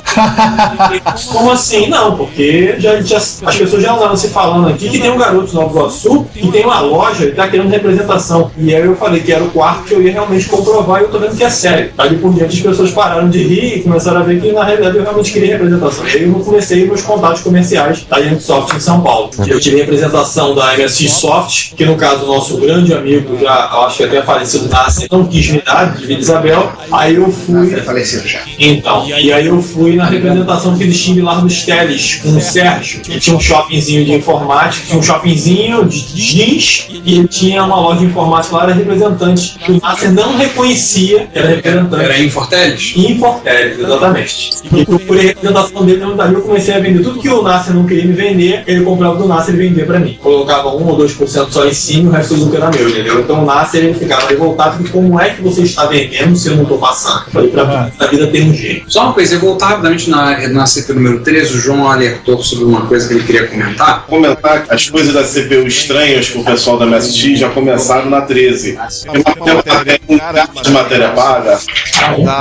Como assim? Não, porque já, já- as pessoas já andaram se falando aqui que tem um garoto de Nova Iguaçu que tem uma loja e tá querendo representação. E aí eu falei que era o quarto que eu ia realmente comprovar e eu tô vendo que é sério. Dali por diante as pessoas pararam de rir e começaram a ver que na realidade eu realmente queria representação. E aí eu comecei meus contatos comerciais da Yankee Soft em São Paulo. Eu tive representação da MSX Soft, que no caso o nosso grande amigo, já eu acho que até falecido Nasce, não quis me dar, de Vila Isabel. Aí eu fui. É falecido já. Então, e aí eu fui na representação que eles tinham lá dos Teles com o Sérgio, que tinha um shoppingzinho de informática, tinha um shoppingzinho de jeans e ele tinha uma loja de informática lá, era representante, que o Nasser não reconhecia que era representante. Era em Forteles? Em Forteles, exatamente. E a representação dele no Dali, eu comecei a vender tudo que o Nasser não queria me vender, ele comprava do Nasser e vendia pra mim. Colocava 1 ou 2% só em cima e o resto do lucro era meu, entendeu? Então o Nasser ele ficava revoltado porque como é que você está vendendo se eu não tô passando? Eu falei pra a vida ter um jeito. Só uma coisa, eu voltar rapidamente na, na CP número 13, o João alertou sobre uma coisa que ele queria comentar. Comentar que as coisas da CPU estranhas com o pessoal da MSX já começaram na 13. Tem uma, tem uma, tem um gato de matéria paga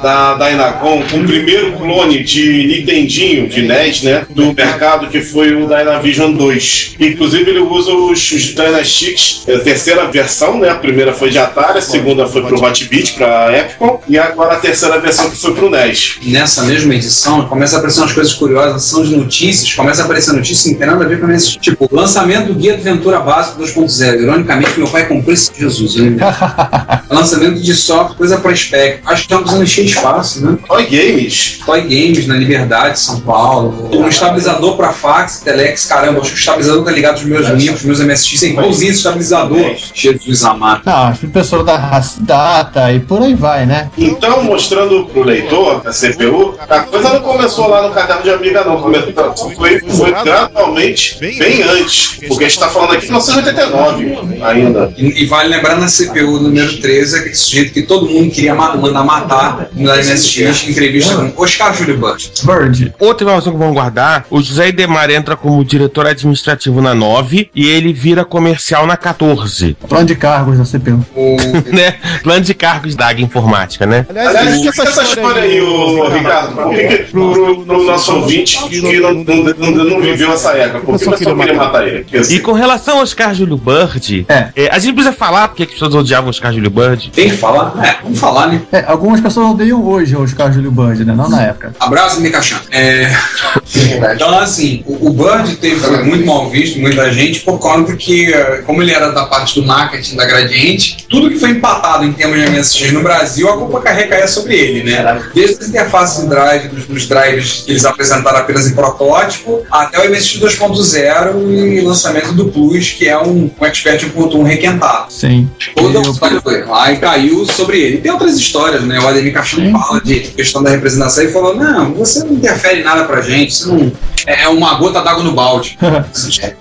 da, com o primeiro clone de Nintendinho, de NES, né? Do mercado, que foi o Dynavision 2. Inclusive, ele usa os, os Dynasticks, é a terceira versão, né? A primeira foi de Atari, a segunda foi pro Hot Beat, pra Epcom, e agora a terceira versão que foi pro NES. Nessa mesma edição, começa a aparecer umas coisas curiosas, são de notícias, começa a aparecer notícias que não tem nada a ver com esse tipo, lançamento do Guia do Ventura Básico 2.0. Ironicamente, meu pai comprou esse Jesus, né? lançamento de software, coisa para spec. Acho que estamos encher espaço, né? Toy Games. Toy Games na Liberdade, São Paulo. Um estabilizador para fax, telex, caramba, acho que o estabilizador tá ligado aos meus livros, meus MSX, é igualzinho estabilizador. Jesus amado. Não, as impressoras da Data e por aí vai, né? Então, mostrando pro leitor da CPU, a coisa não começou lá no caderno de amiga, não. Começou, foi, foi gradualmente bem antes. Porque a gente tá falando aqui de 1989 ainda. E, e vale lembrar na CPU número 13, aquele sujeito que todo mundo queria ma- mandar matar na MSX, em entrevista com Oscar Júlio Bush. Bird. Outra informação que vamos guardar: o José Idemar entra como diretor administrativo na 9 e ele vira comercial na 14. Plano de cargos da CPU. né? Plano de cargos da Águia Informática, né? Aliás, explica essa história aí, ô, Ricardo. Pro, pro nosso ouvinte que não, não, não, não viveu essa época, por que o pessoal queria matar ele? E com relação ao Oscar Oscar Júlio Bird. É. a gente precisa falar porque as pessoas odiavam o Oscar Júlio Bird. Tem que falar? É, vamos falar, né? É, algumas pessoas odeiam hoje o Oscar Júlio Bird, né? Não na época. Abraço, Micachan. É... Então, assim, o, o Bird teve, foi muito mal visto, muita gente, por conta que, eh, como ele era da parte do marketing da Gradiente, tudo que foi empatado em termos de MSX no Brasil, a culpa recaía sobre ele, né? Desde as interfaces de drive, dos, dos drives que eles apresentaram apenas em protótipo, até o MSX 2.0 e lançamento do Plus, que é um, um Expert 1.1 requentado. Sim. Toda a história foi lá e caiu sobre ele. Tem outras histórias, né? O Ademir Cachorro fala de questão da representação e falou: não, você não interfere em nada pra gente, você não. É uma gota d'água no balde.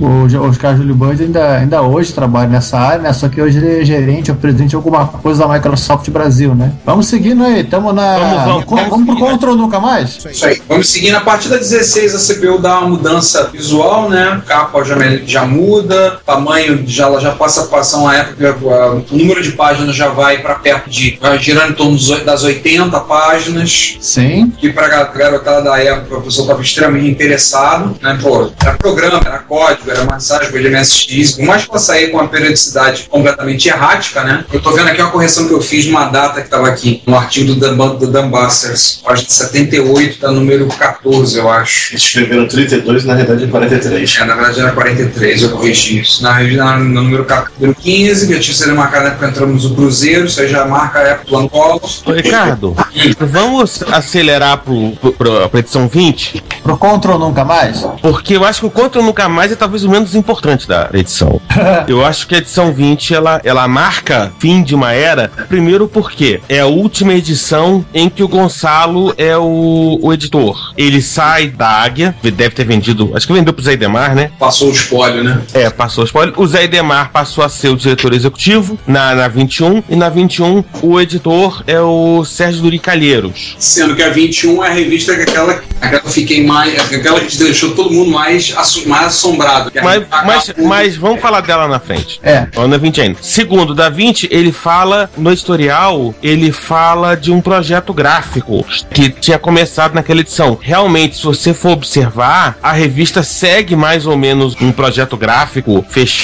O Oscar Júlio Bird ainda, ainda hoje trabalha nessa área, né? Só que hoje ele é gerente ou presidente de alguma coisa da Microsoft Brasil, né? Vamos seguindo aí, tamo na. Vamos, vamos, vamos, pro Control Nunca Mais? Isso aí. Vamos seguindo. A partir da 16, a CPU dá uma mudança visual, né? Capa já, já muda, tamanho já, ela já passa a passar uma época que a- o número de páginas já vai para perto de. vai girando em torno das 80 páginas. Sim. Que pra ga- garotada da época, o pessoal estava extremamente interessado, né? Pô, era programa, era código, era massagem, de MSX. Por mais que ela saía com uma periodicidade completamente errática, né? Eu tô vendo aqui uma correção que eu fiz de uma data que estava aqui, no artigo do, Dan- do Dumbusters, página 78, da número 14, eu acho. Eles escreveram 32, na verdade é 43. É, na verdade era 43, eu corrigi isso. Na, na, no número 14, número 15, que eu tinha sido marcado na época que entramos no Cruzeiro, isso aí já marca a época do ano Colos. Ô, Ricardo, vamos acelerar pro, pro, pro, pra edição 20? Pro Control Nunca Mais? Porque eu acho que o Contra Nunca Mais é talvez o menos importante da edição. eu acho que a edição 20 ela, ela marca fim de uma era, primeiro porque é a última edição em que o Gonçalo é o, o editor. Ele sai da Águia, deve ter vendido, acho que vendeu pro Zé Demar, né? Passou o espólio, né? É, passou o spoiler. O Zé Demar passou a ser o diretor executivo na, na 21, e na 21 o editor é o Sérgio Duri Calheiros. Sendo que a 21 é a revista que aquela, aquela fiquei mais. aquela que deixou todo mundo mais, assu- mais assombrado. é Mas, revista mas, mas vamos falar dela na frente. É. Vamos na 20 ainda. Segundo, da 20, ele fala, no editorial, ele fala de um projeto gráfico que tinha começado naquela edição. Realmente, se você for observar, a revista segue mais ou menos um projeto gráfico fechado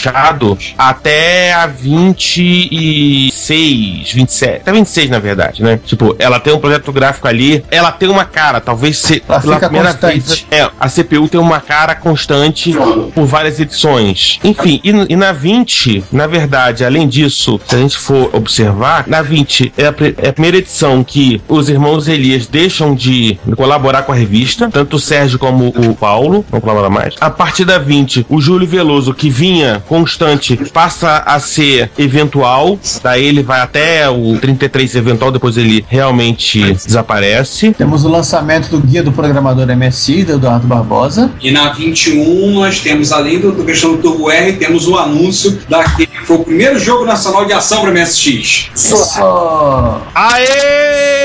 até a 26, 27, até 26 na verdade, né? Tipo, ela tem um projeto gráfico ali, ela tem uma cara, talvez se, Ela pela primeira constante. vez, é, a CPU tem uma cara constante por várias edições. Enfim, e, e na 20, na verdade, além disso, se a gente for observar, na 20 é a, é a primeira edição que os irmãos Elias deixam de colaborar com a revista, tanto o Sérgio como o Paulo, não colabora mais. A partir da 20, o Júlio Veloso, que vinha constante, passa a ser eventual, daí ele vai até o 33 eventual, depois ele realmente desaparece. Temos o lançamento do Guia do Programador MSI, do Eduardo Barbosa. E na 21 nós temos, além do, do questão do Turbo R, temos o anúncio daquele que foi o primeiro jogo nacional de ação para MSX. Só. Aê!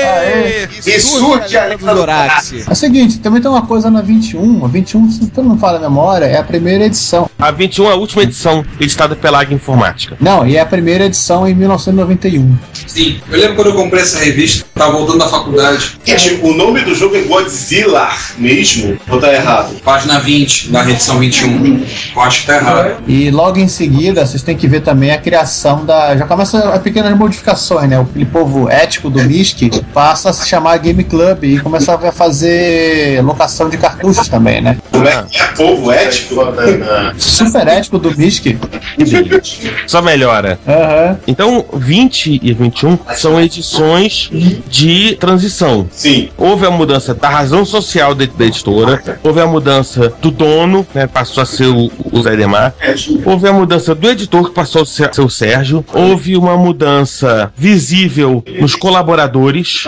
Aê! E surge a lenda do Dorax. É o seguinte, também tem uma coisa na 21. A 21, se todo mundo fala a memória, é a primeira edição. A 21 é a última edição editada pela Águia Informática. Não, e é a primeira edição em 1991. Sim, eu lembro quando eu comprei essa revista, tava voltando da faculdade. O nome do jogo é Godzilla mesmo? Ou tá errado? Página 20 da edição 21. Eu acho que tá errado. E logo em seguida, vocês têm que ver também a criação da. Já começa as pequenas modificações, né? Aquele povo ético do MISC passa a se chamar Game Club e começa a fazer locação de cartuchos também, né? Como é que é povo ético? Super ético do MISC. Só melhora. Aham. Então, 20 e 21 são edições de transição. Sim. Houve a mudança da razão social da, da editora, houve a mudança do dono, né, passou a ser o, o Zé Demar, houve a mudança do editor, que passou a ser, ser o Sérgio, houve uma mudança visível nos colaboradores,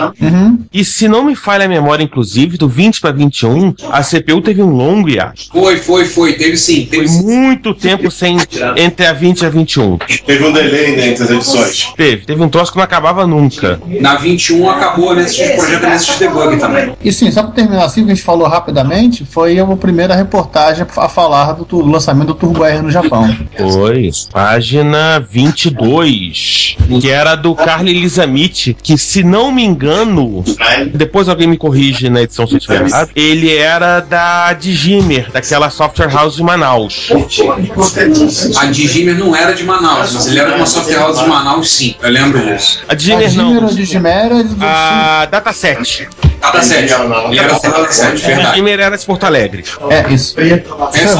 e se não me falha a memória, inclusive, do 20 para 21, a CPU teve um longo hiato. Foi, foi, foi. Teve sim. Teve Foi sim. muito tempo sem entre a 20 e a 21. Teve um delay né, entre as edições. Teve, teve um troço que não acabava nunca. Na 21 acabou MSX, o projeto MSX Debug também. E sim, só para terminar assim, o que a gente falou rapidamente, foi a primeira reportagem a falar do, tu- lançamento do Turbo R no Japão. Foi. Página 22. Que era do Carly Elizamith, que se não me engano, depois alguém me corrige na edição se eu estiver errado, ele era da Digimer, daquela software house de Manaus. A Digimer não era de Manaus, mas ele era de uma soft house de Manaus, sim. Eu lembro disso. A Digimer Digimera, não. Digimera do A Dataset. Dataset. Ele era da Dataset, A verdade. Digimer era de Porto Alegre. É, isso.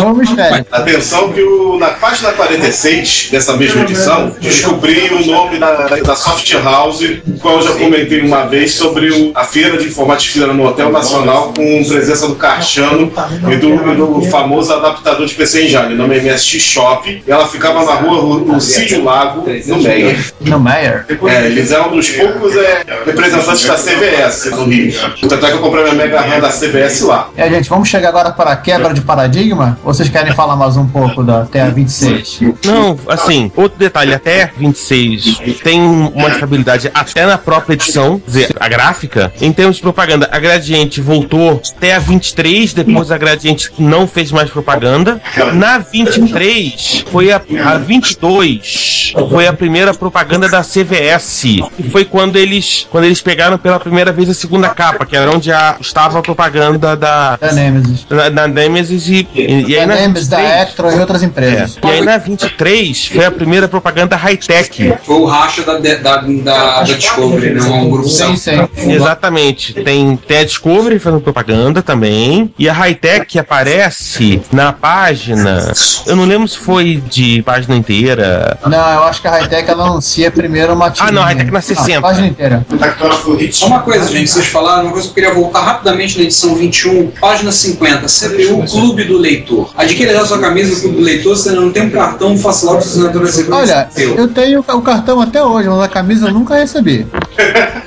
O mistério. Atenção que o, na página 46 dessa mesma edição, descobri o nome da, da Soft House, o qual eu já comentei uma vez sobre o- a feira de informática no Hotel Nacional, com presença do Carchano e do, do famoso adaptador de PC Engine, o nome é MSX Shop, e ela ficava na rua Lucídio Lago, no Meyer. No Meyer. É, eles eram um dos poucos é, representantes da CVS no Rio. Tanto é que eu comprei minha Mega RAM da CVS lá. É, gente, vamos chegar agora para a quebra de paradigma? Ou vocês querem falar mais um pouco da TR-26? Não, assim, outro detalhe, até 26 tem uma estabilidade até na própria edição, quer dizer, a gráfica. Em termos de propaganda, a Gradiente voltou até a 23, depois a Gradiente não fez mais propaganda. Na 23, foi a, a 22, foi a primeira propaganda da CVS, que foi quando eles, quando eles pegaram pela primeira vez a segunda capa, que era onde a, estava a propaganda da, Da Nemesis. da, da Nemesis e, e, e aí Da na Nemesis, da 23 Electro e outras é. empresas. E aí na 23 foi a primeira propaganda high-tech. Foi o racha da, da, da, da Discovery, né? Um grupo Sim, sim. Exatamente. Tem, tem a Discovery fazendo propaganda também. E a Hightech aparece na página. Eu não lembro se foi de página inteira. Não, eu acho que a Hightech ela anuncia primeiro uma Ah, não, a Hightech na 60. Ah, página inteira. Só uma coisa, gente, vocês falaram, coisa que eu queria voltar rapidamente na edição 21, página 50, CPU Clube do Leitor. Adquira já sua camisa do Clube do Leitor, se não tem um cartão, faça logo sua assinatura segura. Olha, eu tenho o cartão até hoje, mas a camisa eu nunca recebi.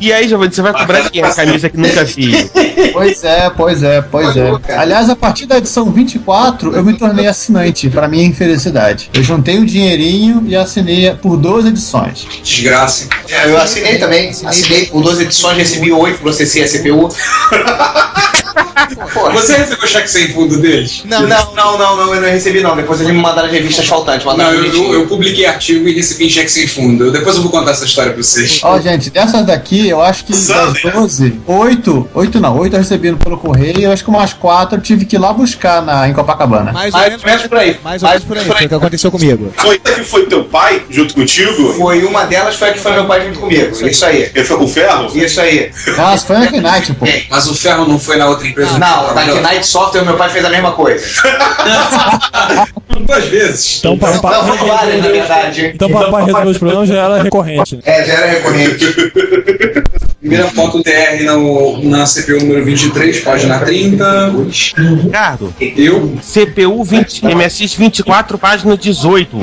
E aí, Giovanni, você vai cobrar de quem a camisa que nunca vi? Pois é, pois é, pois é. Aliás, a partir da edição 24, eu me tornei assinante, pra minha infelicidade. Eu juntei o dinheirinho e assinei por duas edições. Desgraça. Eu assinei também, assinei por duas edições, recebi oito, processei a CPU. Você recebeu cheque sem fundo deles? Não, não, não, não, não, eu não recebi não. Depois eles me mandaram as revistas faltantes. Não, Mandaram eu, eu, eu publiquei artigo e recebi cheque sem fundo. Eu- Depois eu vou contar essa história pra vocês. Ó, gente, dessas daqui, eu acho que das Sander. 12, 8, 8 não, 8 eu recebi pelo correio, eu acho que umas 4 eu tive que ir lá buscar na, em Copacabana. Mais ou Mais menos por aí. mais ou menos por aí. Foi o que aconteceu comigo. Foi que foi teu pai junto contigo? Foi uma delas, foi a que foi meu pai junto comigo. Isso aí. Ele foi com o ferro? Isso aí. Nossa, foi na Knight, pô. Mas o ferro não foi na outra empresa? Não, na Knight Software meu pai fez a mesma coisa. Duas vezes. Então, para, Não, para, foi várias, na verdade. então, para, para resolver os problemas já era recorrente. né? É, já era recorrente. Primeira foto TR no, na CPU número 23, página 30. Ricardo, Eu. CPU 20, MSX 24, página 18.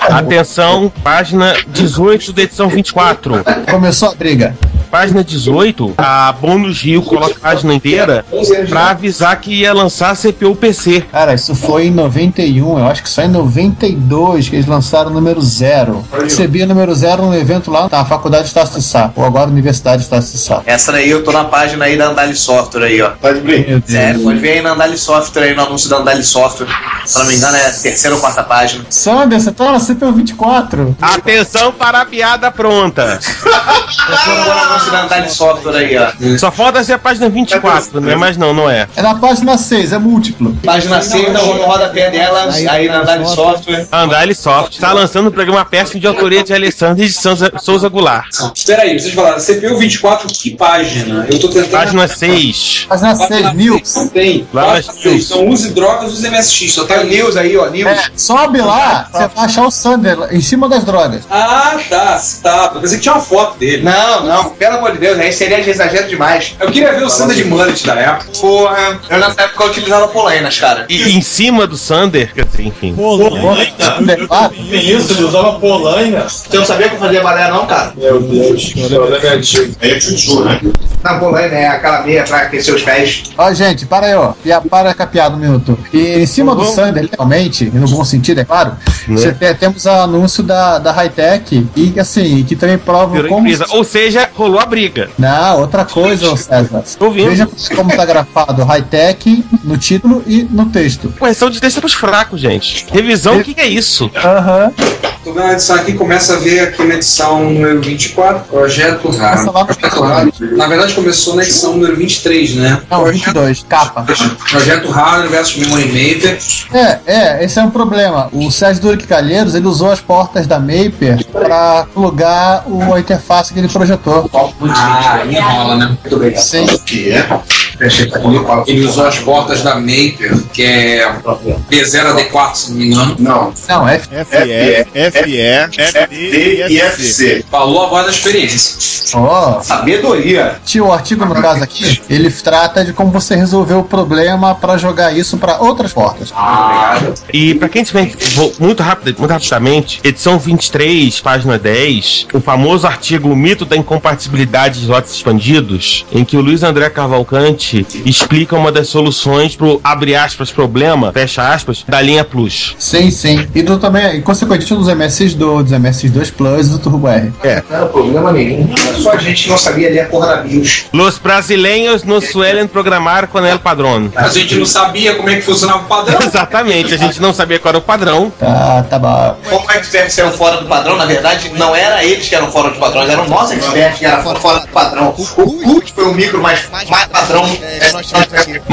Atenção, página 18 da edição 24. Começou a briga. Página 18, a Bônus Rio coloca a página inteira pra avisar que ia lançar a CPU PC. Cara, isso foi em 91, eu acho que só em 92 que eles lançaram o número zero. Recebi o número zero num evento lá na Faculdade de Estácio de Sá, ou agora Universidade de Estácio de Sá. Essa daí eu tô na página aí da Andali Software aí, ó. De brinco. Meu Deus. Sério, pode ver aí na Andali Software aí, no anúncio da Andali Software. Se não me engano, é a terceira ou quarta página. Sander, você tá na CPU 24. Atenção para a piada pronta. Da Andali Software aí, ó. Só falta ser a página 24, né? Mas não, não é. É na página 6, é múltiplo. Página 6, então no rodapé dela, aí na Andali Software. Andale Soft está lançando o programa péssimo de autoria de Alessandro e de Souza, Goulart. Espera aí, vocês falaram, CPU 24, que página? Eu tô tentando. Página 6. Página 6, mil. Não tem. Lá nas news. Então use drogas, use MSX. Só Tem tá o News aí, ó, News. É, sobe lá, você vai achar o Sander em cima das drogas. Ah, tá, tá. Eu pensei que tinha uma foto dele. Não, não, pelo amor de Deus, aí seria de exagero demais. Eu queria ver o Sander de mullet da época. Porra, eu nessa época eu utilizava polainas, cara. E em cima do Sander, quer dizer, enfim. Sander, ah, Isso, ele usava polaina. Você não sabia que eu fazia balé, não, cara? Meu Deus, o problema é antigo. É chuchu, né? Na polaina é aquela meia pra aquecer os pés. Ó, gente, para aí, ó. E a- Para com a piada um minuto. E em cima do Sander, literalmente, e no bom sentido, é claro, você tem- temos o anúncio da, da Hightech e, assim, que também prova como. empresa. Ou seja, rolou a briga. Não, outra coisa, César. Tô ouvindo. Veja como tá grafado Hightech no título e no texto. Correção de texto é pros fracos, gente. Revisão, o que que é isso? Aham. Tô vendo a edição aqui, começa a ver aqui na edição número 24, Projeto Raro. Essa lá- Projeto Raro. Na verdade começou na edição número 23, né? Não, 22, capa. Projeto Raro versus Memory Maker. É, é, esse é um problema. O Sérgio Duric Calheiros, ele usou as portas da Maper para plugar o, a interface que ele projetou. Ah, aí rola, né? Muito. Sim. Que é? Ele usou as portas da Maker, que é B0AD4, se não me engano. Não. Não, F. FE, FE, D e FC. Falou a voz da experiência. Ó, Sabedoria. tio, o artigo no caso aqui, ele trata de como você resolveu o problema para jogar isso para outras portas. E pra quem tiver vou muito rápido, muito rapidamente, edição 23, página 10, o famoso artigo O Mito da Incompatibilidade de Lotes Expandidos, em que o Luiz André Cavalcante explica uma das soluções pro abre aspas problema, fecha aspas, da linha Plus. Sim, sim. E do, também, e consequentemente dos MS2, dos MS2 Plus e do Turbo R. Não era problema nenhum. Só a gente não sabia ler a porra da BIOS. Los brasileiros no suelen programar com el padrão. A gente não sabia como é que funcionava o padrão. Exatamente, a gente não sabia qual era o padrão. Tá, tá bom. Como experts eram fora do padrão, na verdade, não era eles que eram fora do padrão, eram nós experts que eram fora, fora do padrão. O CUT foi o micro mais, mais padrão. É,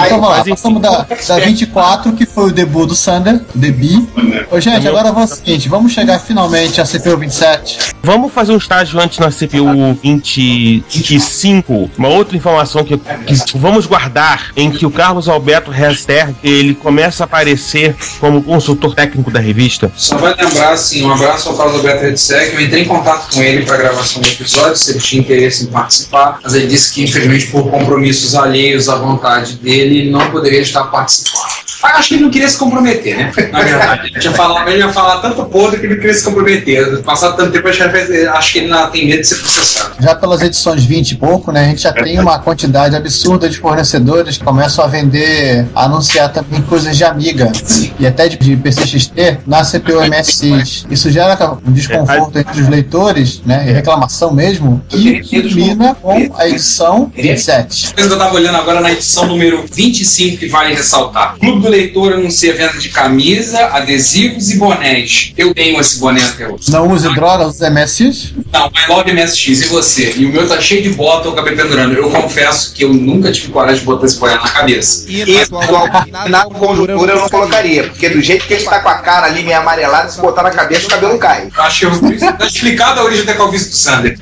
Então vamos lá, passamos da, da 24, que foi o debut do Sander, Debi. Ô, gente, agora vamos ao seguinte, vamos chegar finalmente a CPU 27. Vamos fazer um estágio antes na CPU 25. Uma outra informação que, que vamos guardar em que o Carlos Alberto Rester ele começa a aparecer como consultor técnico da revista. Só vai lembrar, assim, um abraço ao Carlos Alberto Redsec. Eu entrei em contato com ele para a gravação do episódio, se ele tinha interesse em participar, mas ele disse que, infelizmente, por compromissos alheios à vontade dele, não poderia estar participando. Acho que ele não queria se comprometer, né? Na verdade, ele, tinha falado, ele ia falar tanto podre que ele não queria se comprometer. Passado tanto tempo, acho que- acho que ele não tem medo de ser processado. Já pelas edições 20 e pouco, né, a gente já tem uma quantidade absurda de fornecedores que começam a vender, a anunciar também coisas de Amiga e até de, de PCXT na CPU MSX. Isso gera um desconforto entre os leitores, né, e reclamação mesmo, e culmina com a edição 27. coisa que eu tava olhando agora na edição número 25 que vale ressaltar. Clube do Leitor anuncia venda de camisa, adesivos e bonés. Eu tenho esse boné até hoje. Não use drogas dos MSX? Não, My Love MSX, e você? E o meu tá cheio de bota, eu acabei pendurando. Eu confesso que eu nunca tive coragem de botar esse boné na cabeça. E igual, na conjuntura eu não colocaria, porque do jeito que ele tá com a cara ali meio amarelada, se botar na cabeça o cabelo cai. Eu acho que eu- tá explicado a origem da calvície do Sander.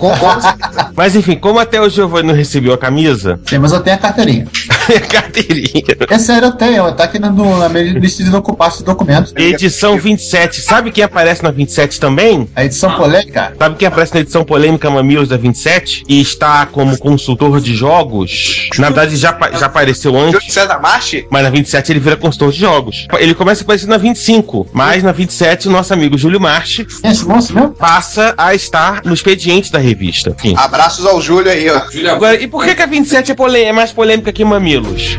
Mas enfim, como até o Giovanni não recebeu a camisa, Sim, mas eu tenho a carteirinha. carteirinha. É sério, eu tenho. Tá aqui na, no- na minha lista de pasta de documentos. Edição 27. Sabe quem aparece na 27 também? A edição polêmica? Sabe quem aparece na edição polêmica Mamilos da 27 e está como consultor de jogos? Na verdade, já, já apareceu antes. César Marchi? Mas na 27 ele vira consultor de jogos. Ele começa a aparecer na 25, mas na 27 o nosso amigo Júlio Marchi Quem é passa a estar no expediente da revista. Enfim. Abraços ao Júlio aí, ó. Agora, e por que, que a 27 é, polê- é mais polêmica que Mamilos?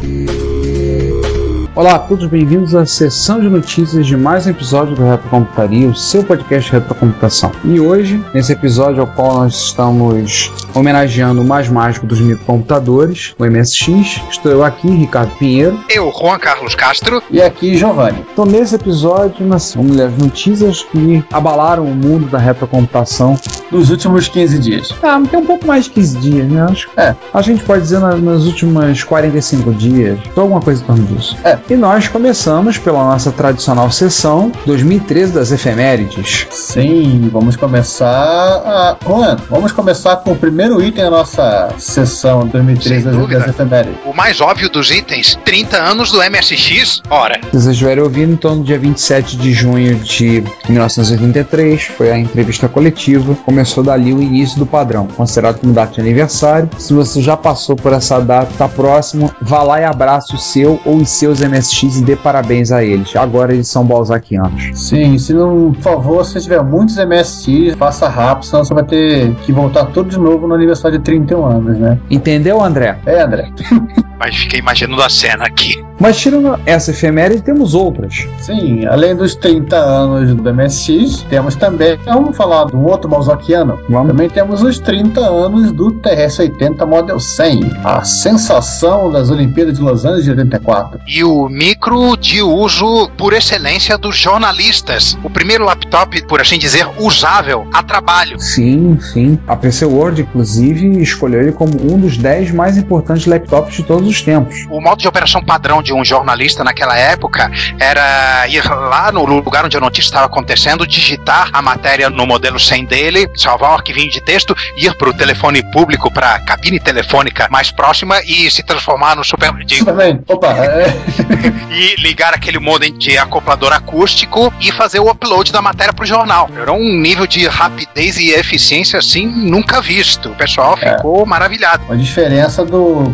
Olá a todos, bem-vindos à sessão de notícias de mais um episódio do Retrocomputaria, o seu podcast de retrocomputação. E hoje, nesse episódio ao qual nós estamos homenageando o mais mágico dos microcomputadores, o MSX, estou eu aqui, Ricardo Pinheiro, Eu, Juan Carlos Castro. E aqui, Giovanni. Então, nesse episódio, nós vamos ler as notícias que abalaram o mundo da retrocomputação. Nos últimos 15 dias. Ah, tem um pouco mais de 15 dias, né? Acho, É. a gente pode dizer na- nas últimas 45 dias, ou alguma coisa em torno disso. É. E nós começamos pela nossa tradicional sessão 2013 das efemérides. Sim, vamos começar a. Juan, vamos começar com o primeiro item da nossa sessão 2013 Sem das, das efemérides. O mais óbvio dos itens, 30 anos do MSX. Ora, Se vocês estiverem ouvindo, então, no dia 27 de junho de 1983, foi a entrevista coletiva. Começou dali o início do padrão, considerado como data de aniversário. Se você já passou por essa data, tá próximo, vá lá e abrace o seu ou os seus MSX e dê parabéns a eles. Agora eles são balzaquianos. Sim, se não, por favor, se tiver muitos MSX, faça rápido, senão você vai ter que voltar tudo de novo no aniversário de 31 anos, né? Entendeu, André? É, André. mas fiquei imaginando a cena aqui. Mas tirando essa efeméride, temos outras. Sim, além dos 30 anos do MSX, temos também, vamos falar do outro Malzakiano, também temos os 30 anos do TRS-80 Model 100, a sensação das Olimpíadas de Los Angeles de 84. E o micro de uso por excelência dos jornalistas. O primeiro laptop, por assim dizer, usável a trabalho. Sim, sim. A PC World, inclusive, escolheu ele como um dos 10 mais importantes laptops de todos os tempos. O modo de operação padrão de um jornalista naquela época era ir lá no lugar onde a notícia estava acontecendo, digitar a matéria no modelo 100 dele, salvar um arquivinho de texto, ir para o telefone público, para a cabine telefônica mais próxima e se transformar no super. De, Opa, é... e ligar aquele modem de acoplador acústico e fazer o upload da matéria para o jornal. Era um nível de rapidez e eficiência assim nunca visto. O pessoal ficou maravilhado. A diferença do,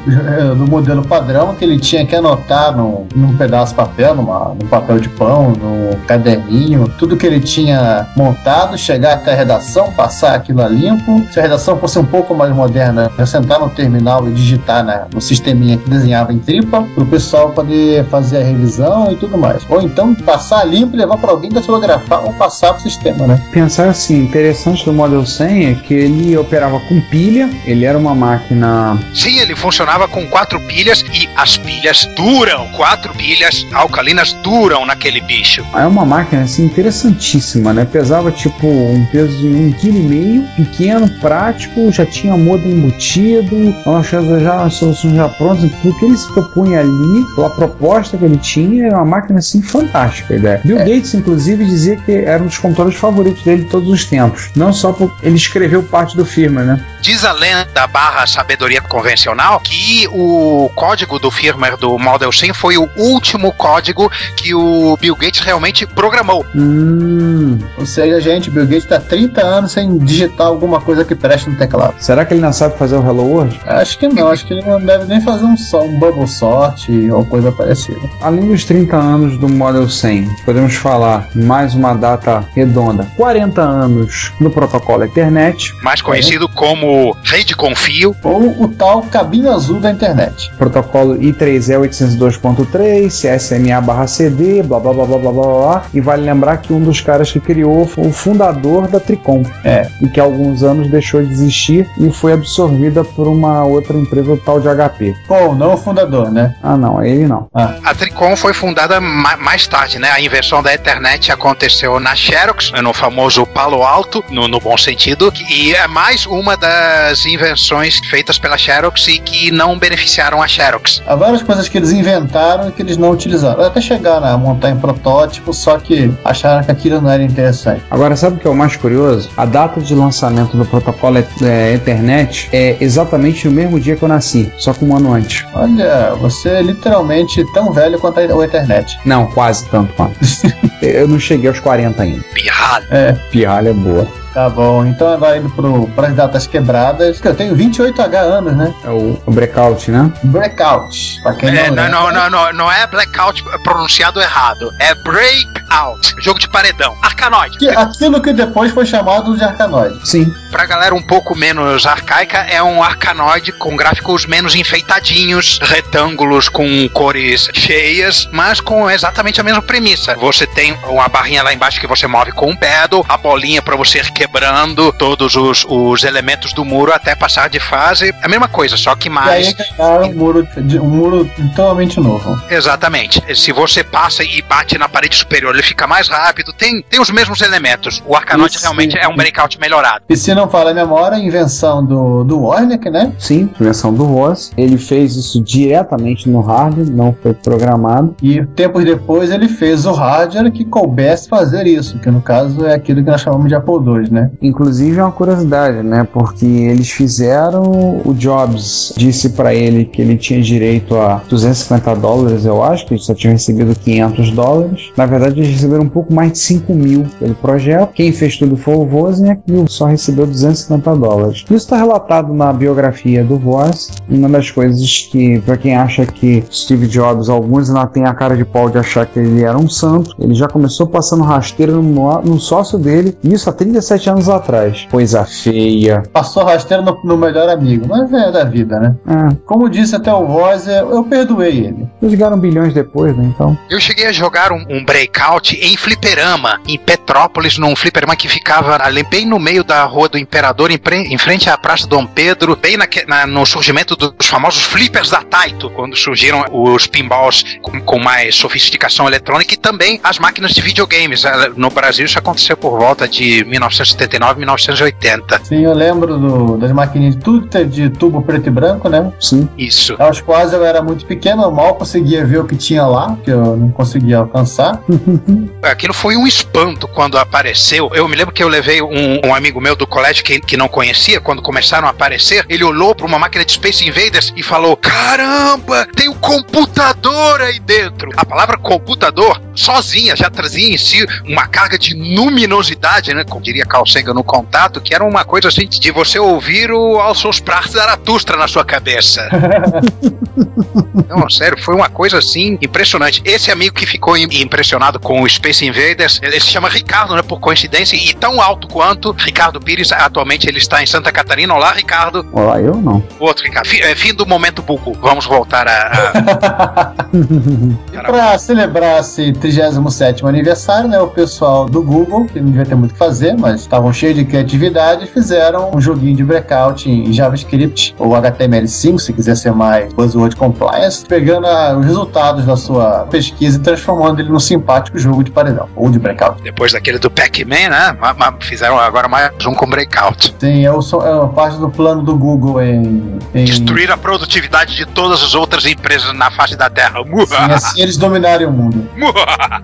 do modelo padrão que ele tinha que anotar num, num pedaço de papel, numa, num papel de pão, num caderninho, tudo que ele tinha montado, chegar até a redação, passar aquilo a limpo. Se a redação fosse um pouco mais moderna, eu sentar no terminal e digitar né, no sisteminha que desenhava em tripa, para o pessoal poder fazer a revisão e tudo mais. Ou então passar limpo e levar para alguém datilografar ou passar para o sistema, né? Pensar assim, interessante do Model 100 é que ele operava com pilha, ele era uma máquina. Sim, ele funcionava com quatro pilhas e as pilhas duram. Quatro pilhas alcalinas duram naquele bicho. É uma máquina assim interessantíssima, né? Pesava tipo um peso de um quilo e meio, pequeno, prático, já tinha modem embutido, uma já as soluções já prontas, tudo que ele se propunha ali, pela proposta que ele tinha, era uma máquina assim fantástica a ideia. Bill É. Gates, inclusive, dizia que era um dos computadores favoritos dele de todos os tempos. Não só por ele escreveu parte do firmware, né? Diz a lenda barra sabedoria convencional que o código do firmware do Model 100 foi o último código que o Bill Gates realmente programou. Hum. Ou seja, gente, Bill Gates está 30 anos sem digitar alguma coisa que preste no teclado. Será que ele não sabe fazer o Hello World? Acho que não, acho que ele não deve nem fazer um, só, um bubble sort ou coisa parecida. Além dos 30 anos do Model 100, podemos falar mais uma data redonda: 40 anos do protocolo Ethernet. Mais conhecido como Rede Confio. Ou o tal cabinho azul da internet. Protocolo I3E 802.3, CSMA/CD, blá blá blá blá blá blá blá. E vale lembrar que um dos caras que criou foi o fundador da Tricom. É. E que há alguns anos deixou de existir e foi absorvida por uma outra empresa tal de HP. Bom, não o fundador, né? Ah, não, ele não. A Tricom foi fundada ma- mais tarde, né? A invenção da Ethernet aconteceu na Xerox, no famoso Palo Alto, no, no bom sentido, e é mais uma das invenções feitas pela Xerox e que não beneficiaram a Xerox. Há várias coisas que eles inventaram e que eles não utilizaram. Até chegaram a montar em protótipo, só que acharam que aquilo não era interessante. Agora, sabe o que é o mais curioso? A data de lançamento do protocolo é, Ethernet é exatamente o mesmo dia que eu nasci, só que um ano antes. Olha, você é literalmente tão velho quanto a- o internet. Não, quase tanto quanto. eu não cheguei aos 40 ainda. Pirralho. É. Pirralha é boa. Tá bom, então agora indo para as datas quebradas, que eu tenho 28H anos, né? É o, o breakout, né? Breakout, pra quem É, não, não, não, não, não, não é blackout pronunciado errado. É breakout. Jogo de paredão. Arcanoide. Que- Aquilo que depois foi chamado de Arcanoide. Sim. Pra galera um pouco menos arcaica, é um arcanoide com gráficos menos enfeitadinhos, retângulos com cores cheias, mas com exatamente a mesma premissa. Você tem uma barrinha lá embaixo que você move com um pedal, a bolinha pra você quebrando todos os, os elementos do muro até passar de fase. A mesma coisa, só que E mais. aí ganharam um muro, um muro totalmente novo. Exatamente. Se você passa e bate na parede superior, ele fica mais rápido. Tem, tem os mesmos elementos. O Arcanoide Isso. realmente é um breakout melhorado. E se não fala a memória, a invenção do, do Warnick, né? Sim, invenção do Ross. Ele fez isso diretamente no hardware, não foi programado. E tempos depois ele fez o hardware que coubesse fazer isso, que no caso é aquilo que nós chamamos de Apple II, né? Inclusive é uma curiosidade, né? Porque eles fizeram. O Jobs disse pra ele que ele tinha direito a 250 dólares, eu acho, que eles só tinham recebido 500 dólares. Na verdade, eles receberam um pouco mais de 5 mil pelo projeto. Quem fez tudo foi o Wozniak e só recebeu 250 dólares. Isso está relatado na biografia do Voz. Uma das coisas que, pra quem acha que Steve Jobs, alguns ainda têm a cara de pau de achar que ele era um santo, ele já começou passando rasteiro no, no sócio dele, isso há 37 anos atrás. Coisa feia. Passou rasteiro no, no melhor amigo, mas é da vida, né? É. Como disse até o Voz, eu, perdoei ele. Eles ganharam bilhões depois, né? Então. Eu cheguei a jogar um, um breakout em fliperama, em Petrópolis, num fliperama que ficava ali bem no meio da Rua do Imperador, em, pre- em frente à Praça Dom Pedro, bem naque- na- no surgimento dos famosos flippers da Taito, quando surgiram os pinballs com, com mais sofisticação eletrônica e também as máquinas de videogames. Eh, No Brasil isso aconteceu por volta de 1979, 1980. Sim, eu lembro do- das maquininhas, tudo de tubo preto e branco, né? Sim. Isso. Aos quais eu era muito pequeno, eu mal conseguia ver o que tinha lá, que eu não conseguia alcançar. Aquilo foi um espanto quando apareceu. Eu me lembro que eu levei um, um amigo meu do colégio que, que não conhecia, quando começaram a aparecer, ele olhou para uma máquina de Space Invaders e falou: Caramba, tem um computador aí dentro. A palavra computador, sozinha, já trazia em si uma carga de luminosidade, né? Como diria Carl Sagan no contato, que era uma coisa assim de você ouvir o seus pratos Zaratustra na sua cabeça. Não, sério, foi uma coisa assim impressionante. Esse amigo que ficou im- impressionado com o Space Invaders, ele se chama Ricardo, né? Por coincidência, e tão alto quanto Ricardo Pires. Atualmente ele está em Santa Catarina. Olá, Ricardo. Olá, eu não. O outro Ricardo. Fi- é, fim do momento buco. Vamos voltar a. a- Pra celebrar esse 37 aniversário, né, o pessoal do Google, que não devia ter muito o que fazer, mas estavam cheios de criatividade, fizeram um joguinho de breakout em JavaScript, ou HTML5, se quiser ser mais buzzword compliance, pegando ah, os resultados da sua pesquisa e transformando ele num simpático jogo de paredão, ou de breakout. Depois daquele do Pac-Man, né? Fizeram agora mais um com Breakout. Sim, é, o, é uma parte do plano do Google em... em... Destruir a produtividade de todas as outras empresas na face da Terra. Sim, assim eles dominarem o mundo.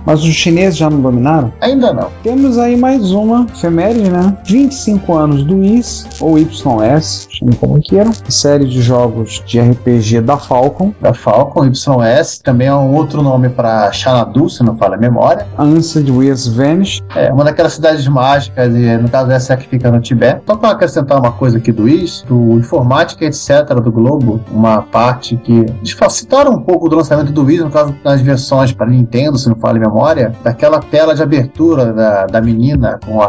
Mas os chineses já não dominaram? Ainda não. Temos aí mais uma efeméride, né? 25 anos do IS, ou YS, chame como queiram. Série de jogos de RPG da Falcon. Da Falcon, YS, também é um outro nome para Xanadu, se não fala a memória. Answered with Vanish. É, uma daquelas cidades mágicas, e no caso essa é que fica no Tibete. Só para acrescentar uma coisa aqui do IS, do Informática, etc., do Globo, uma parte que eles facilitaram um pouco do lançamento do IS, no caso das versões para Nintendo, se não fala a memória, daquela tela de abertura da, da menina com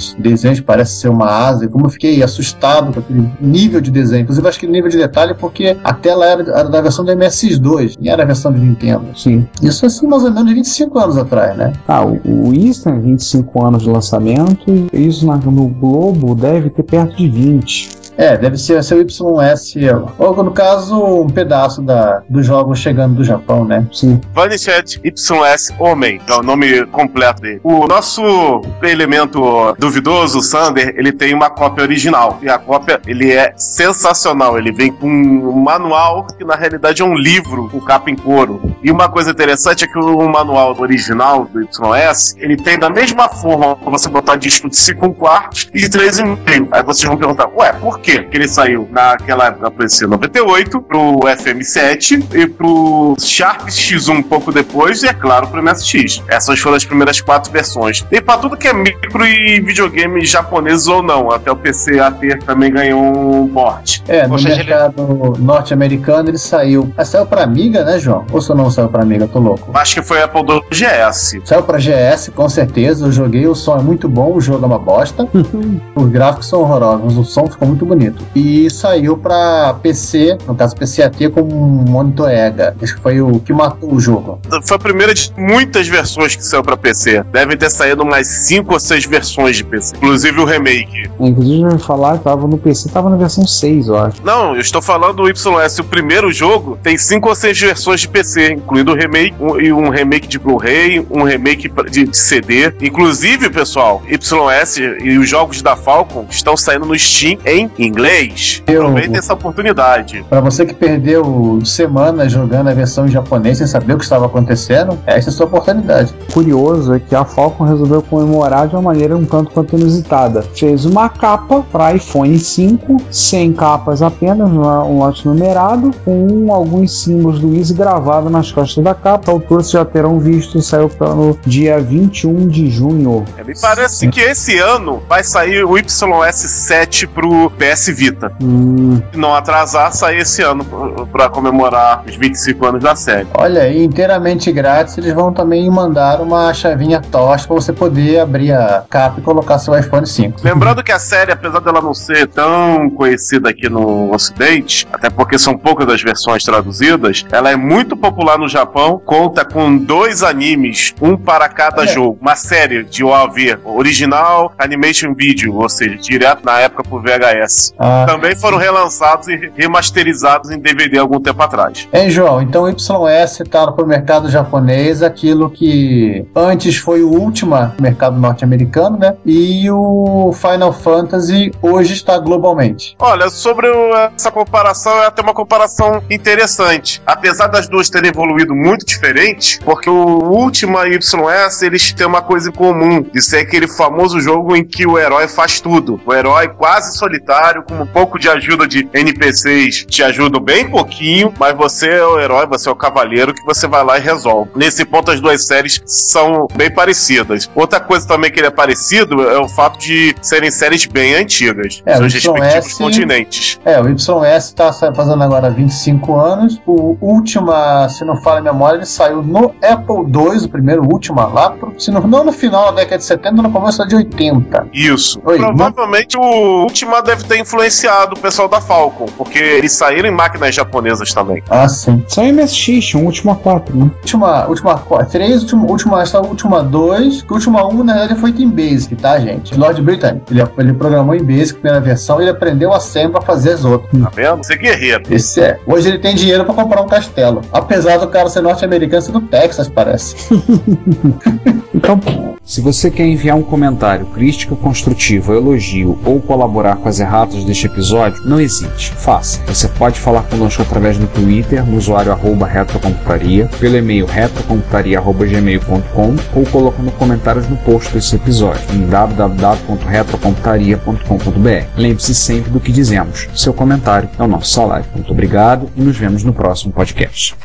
aqueles desenhos parece ser uma asa, como eu fiquei assustado com aquele nível de desenho. Inclusive, acho que nível de detalhe porque a tela era, era da versão do MS2, e era a versão de Nintendo. Sim. Isso assim, mais ou menos 25 anos atrás, né? Ah, o, o tem 25 anos de lançamento. e Isso no Globo deve ter perto de 20. É, deve ser, o YS, ou no caso, um pedaço da, dos jogos chegando do Japão, né? Sim. Vanished YS Homem, é o nome completo dele. O nosso elemento duvidoso, o Sander, ele tem uma cópia original. E a cópia, ele é sensacional. Ele vem com um manual que na realidade é um livro com capa em couro. E uma coisa interessante é que o manual original do YS, ele tem da mesma forma você botar disco de 5 quartos e de 3,5. Aí vocês vão perguntar, ué, por quê que ele saiu naquela época pro EC98, pro FM7 e pro Sharp X1 um pouco depois e, é claro, pro MSX. Essas foram as primeiras quatro versões. E pra tudo que é micro e videogame japoneses ou não, até o PC AT também ganhou um port. É, no seja, ele- mercado norte-americano ele saiu. Ah, saiu pra Amiga, né, João? Ou se não saiu pra Amiga, tô louco. Acho que foi Apple II GS. Saiu pra GS, com certeza. Eu joguei, o som é muito bom, o jogo é uma bosta. Os gráficos são horrorosos, mas o som ficou muito bonito. E saiu pra PC, no caso PCAT, com um monitor EGA. Acho que foi o que matou o jogo. Foi a primeira de muitas versões que saiu pra PC. Devem ter saído mais cinco ou seis versões de PC. Inclusive o remake. Inclusive, eu ia falar, tava no PC, tava na versão 6, eu acho. Não, eu estou falando do YS. O primeiro jogo tem cinco ou seis versões de PC, incluindo o remake um- e um remake de Blu-ray, um remake de, de CD. Inclusive, pessoal, YS e os jogos da Falcon estão saindo no Steam em inglês. Eu- Aproveitem essa oportunidade. Pra você que perdeu semanas jogando a versão em japonês sem saber o que estava acontecendo, essa é a sua oportunidade. curioso é que a Falcon resolveu comemorar de uma maneira um tanto quanto inusitada. Fez uma capa para iPhone 5, sem capas apenas, um lote numerado, com alguns símbolos do Easy gravado nas costas da capa. A altura vocês já terão visto saiu pelo dia 21 de junho. É, me parece que esse ano vai sair o YS7 pro PS Vita. Hum. Se não atrasar, sair esse ano pra- pra comemorar os 25 anos da série. Olha aí, inteiramente grátis, eles vão também mandar uma chavinha TOS pra você poder abrir a capa e colocar seu iPhone 5. Lembrando que a série, apesar dela não ser tão conhecida aqui no Ocidente, até porque são poucas as versões traduzidas, ela é muito popular no Japão, conta com dois animes, um para cada jogo. Uma série de OAV, original Animation Video, ou seja, direto na época pro VHS. Ah. Também foram relançados e remasterizados em DVD algum tempo atrás. Hein, João? Então o YS tá pro mercado japonês, aquilo que antes foi o Ultima no mercado norte-americano, né? E o Final Fantasy hoje está globalmente. Olha, sobre essa comparação, é até uma comparação interessante. Apesar das duas terem evoluído muito diferente, porque o Ultima e YS, eles têm uma coisa em comum, de ser aquele famoso jogo em que o herói faz tudo. O herói quase solitário, com um pouco de ajuda de NPCs, te ajudam bem pouquinho, mas você é o herói, você é o cavaleiro que você vai lá e resolve. Nesse ponto, as duas séries são bem parecidas. Outra coisa também que ele é parecido é o fato de serem séries bem antigas. É, seus respectivos continentes. É, o YS tá sa- fazendo agora 25 anos. O Ultima, se não fala a memória, ele saiu no Apple II, o primeiro Ultima, lá pro, se não, não no final da década de 70, no começo da de 80. Isso. Oi, Provavelmente o Ultima deve ter influenciado o pessoal da Falcon, porque eles saíram em máquinas japonesas também. Ah, sim. Só em MSX, um Última 4, né? Última, última 3, última, última, essa última 2, que a última 1 na realidade foi em Basic, tá, gente? Lord Britannic. Ele, ele programou em Basic, primeira versão, e ele aprendeu a SEM pra fazer as outras. Tá vendo? Você é guerreiro. Esse é. Hoje ele tem dinheiro pra comprar um castelo. Apesar do cara ser norte-americano, ser do Texas, parece. Então, se você quer enviar um comentário, crítica construtiva, elogio ou colaborar com as erratas deste episódio, não hesite, faça. Você pode falar conosco através do Twitter, no usuário arroba retrocomputaria, pelo e-mail retrocomputaria.gmail.com ou colocando comentários no post desse episódio em www.retrocomputaria.com.br. Lembre-se sempre do que dizemos. Seu comentário é o nosso salário. Muito obrigado e nos vemos no próximo podcast.